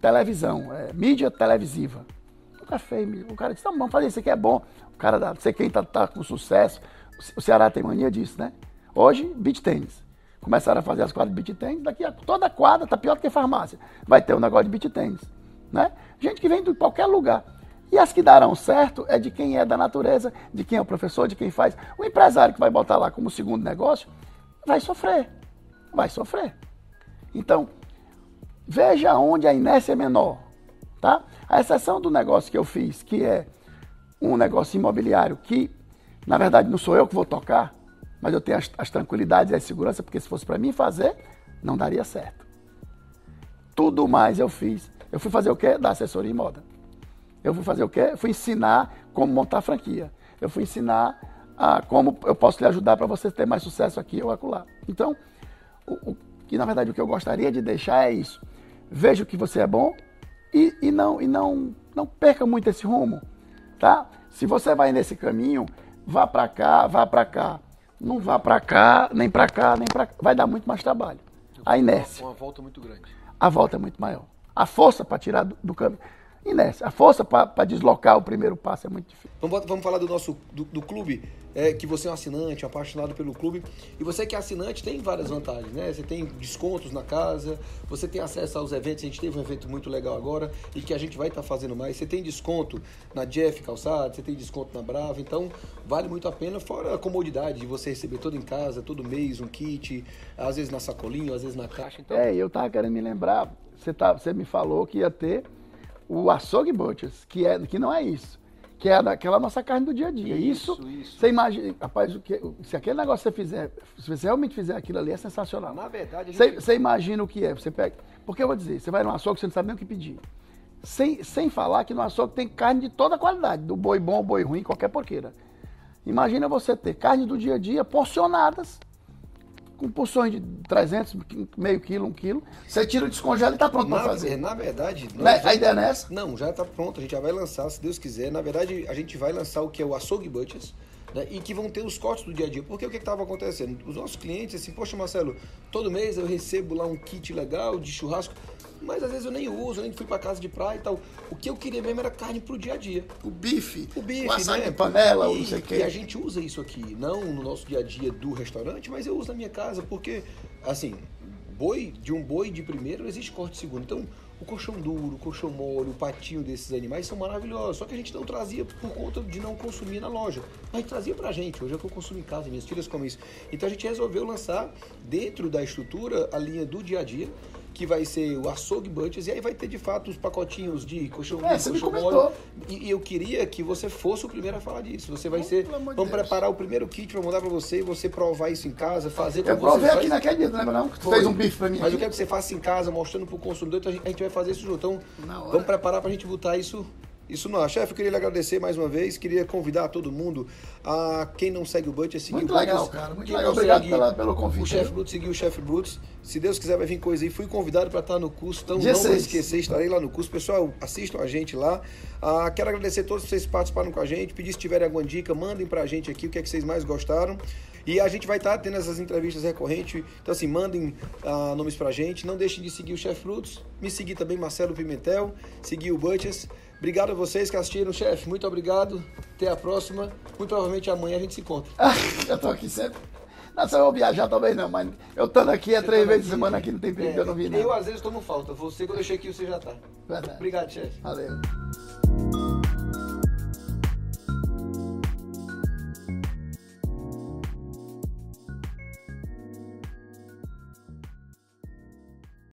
televisão, é mídia televisiva. Nunca fez, o cara disse, não, vamos fazer isso aqui é bom. O cara, não sei quem tá, tá com sucesso, o Ceará tem mania disso, né? Hoje, beat tênis. Começaram a fazer as quadras de beat tênis, daqui a toda quadra tá pior do que farmácia. Vai ter um negócio de beat tênis, né? Gente que vem de qualquer lugar. E as que darão certo é de quem é da natureza, de quem é o professor, de quem faz. O empresário que vai botar lá como segundo negócio vai sofrer. Vai sofrer. Então, veja onde a inércia é menor. Tá? A exceção do negócio que eu fiz, que é um negócio imobiliário, que na verdade não sou eu que vou tocar, mas eu tenho as, as tranquilidades e a segurança, porque se fosse para mim fazer, não daria certo. Tudo mais eu fiz. Eu fui fazer o quê? Da assessoria em moda. Eu fui fazer o quê? Fui ensinar como montar franquia. Eu fui ensinar a como eu posso lhe ajudar para você ter mais sucesso aqui ou acolá. Então, o, o, que na verdade o que eu gostaria de deixar é isso. Veja o que você é bom e, e, não, e não, não perca muito esse rumo. Tá? Se você vai nesse caminho, vá para cá, vá para cá. Não vá para cá, nem para cá, nem para cá. Vai dar muito mais trabalho. A inércia. Uma volta muito grande. A volta é muito maior. A força para tirar do, do caminho inércia. A força para deslocar o primeiro passo é muito difícil. Vamos, vamos falar do nosso do, do clube, é, que você é um assinante, um apaixonado pelo clube. E você que é assinante tem várias vantagens, né? Você tem descontos na casa, você tem acesso aos eventos. A gente teve um evento muito legal agora e que a gente vai estar tá fazendo mais. Você tem desconto na Jeff Calçado, você tem desconto na Brava. Então, vale muito a pena, fora a comodidade de você receber todo em casa, todo mês, um kit, às vezes na sacolinha, às vezes na caixa. Então... É, eu tava querendo me lembrar, você, tá, você me falou que ia ter o açougue butchers, que, é, que não é isso. Que é daquela nossa carne do dia a dia. Isso, isso, isso. você imagina, rapaz, o que, se aquele negócio você fizer, se você realmente fizer aquilo ali, é sensacional. Na verdade, você, gente... você imagina o que é. Você pega. Porque eu vou dizer, você vai no açougue, você não sabe nem o que pedir. Sem, sem falar que no açougue tem carne de toda qualidade, do boi bom, boi ruim, qualquer porqueira. Imagina você ter carne do dia a dia porcionadas com porções de 300, meio quilo, um quilo. Você tira, descongela e está pronto para fazer. Na verdade... Né? A ideia é nessa? Não, já está pronto. A gente já vai lançar, se Deus quiser. Na verdade, a gente vai lançar o que é o açougue butchers. Né, e que vão ter os cortes do dia a dia. Porque o que estava acontecendo? Os nossos clientes, assim, poxa, Marcelo, todo mês eu recebo lá um kit legal de churrasco mas às vezes eu nem uso, nem fui para casa de praia e tal. O que eu queria mesmo era carne pro dia a dia. O bife. O bife, o açaí né? panela, e, não sei o quê. E a gente usa isso aqui, não no nosso dia a dia do restaurante, mas eu uso na minha casa, porque, assim, boi, de um boi de primeiro existe corte de segundo. Então, o colchão duro, o colchão mole, o patinho desses animais são maravilhosos. Só que a gente não trazia por conta de não consumir na loja. Mas a gente trazia pra gente. Hoje é que eu consumo em casa, minhas filhas comem isso. Então a gente resolveu lançar, dentro da estrutura, a linha do dia a dia que vai ser o açougue Butchers, e aí vai ter de fato os pacotinhos de colchão é, você colchão. E, e, eu queria que você fosse o primeiro a falar disso. Você vai oh, ser. Vamos Deus. preparar o primeiro kit para mandar para você e você provar isso em casa, fazer Eu provei aqui naquele dia, não lembra não? Tu fez um bife para mim. Mas aqui. eu quero que você faça em casa, mostrando para o consumidor, então a gente vai fazer isso junto. Então, vamos preparar para a gente botar isso isso não. Chefe, eu queria lhe agradecer mais uma vez. Queria convidar todo mundo a quem não segue o Butch a seguir muito o legal, cara. Muito quem legal. Obrigado pela, pelo convite. O Chef Bruto seguir o Chef Bruto. Se Deus quiser, vai vir coisa aí. Fui convidado para estar no curso, então Dia não vou esquecer, estarei lá no curso. Pessoal, assistam a gente lá. Ah, quero agradecer a todos vocês que participaram com a gente. Pedir se tiverem alguma dica, mandem para a gente aqui o que é que vocês mais gostaram. E a gente vai estar tendo essas entrevistas recorrentes. Então, assim, mandem ah, nomes pra gente. Não deixem de seguir o Chef Frutos. Me seguir também, Marcelo Pimentel. Seguir o Butchers. Obrigado a vocês que assistiram, chefe. Muito obrigado. Até a próxima. Muito provavelmente amanhã a gente se encontra. eu tô aqui sempre. Não, se eu vou viajar talvez não, mas eu estando aqui é você três vezes por semana aqui, não tem perigo é, eu não vi nada. Eu às vezes no falta. Você, quando eu cheguei aqui, você já tá. Verdade. Obrigado, chefe. Valeu.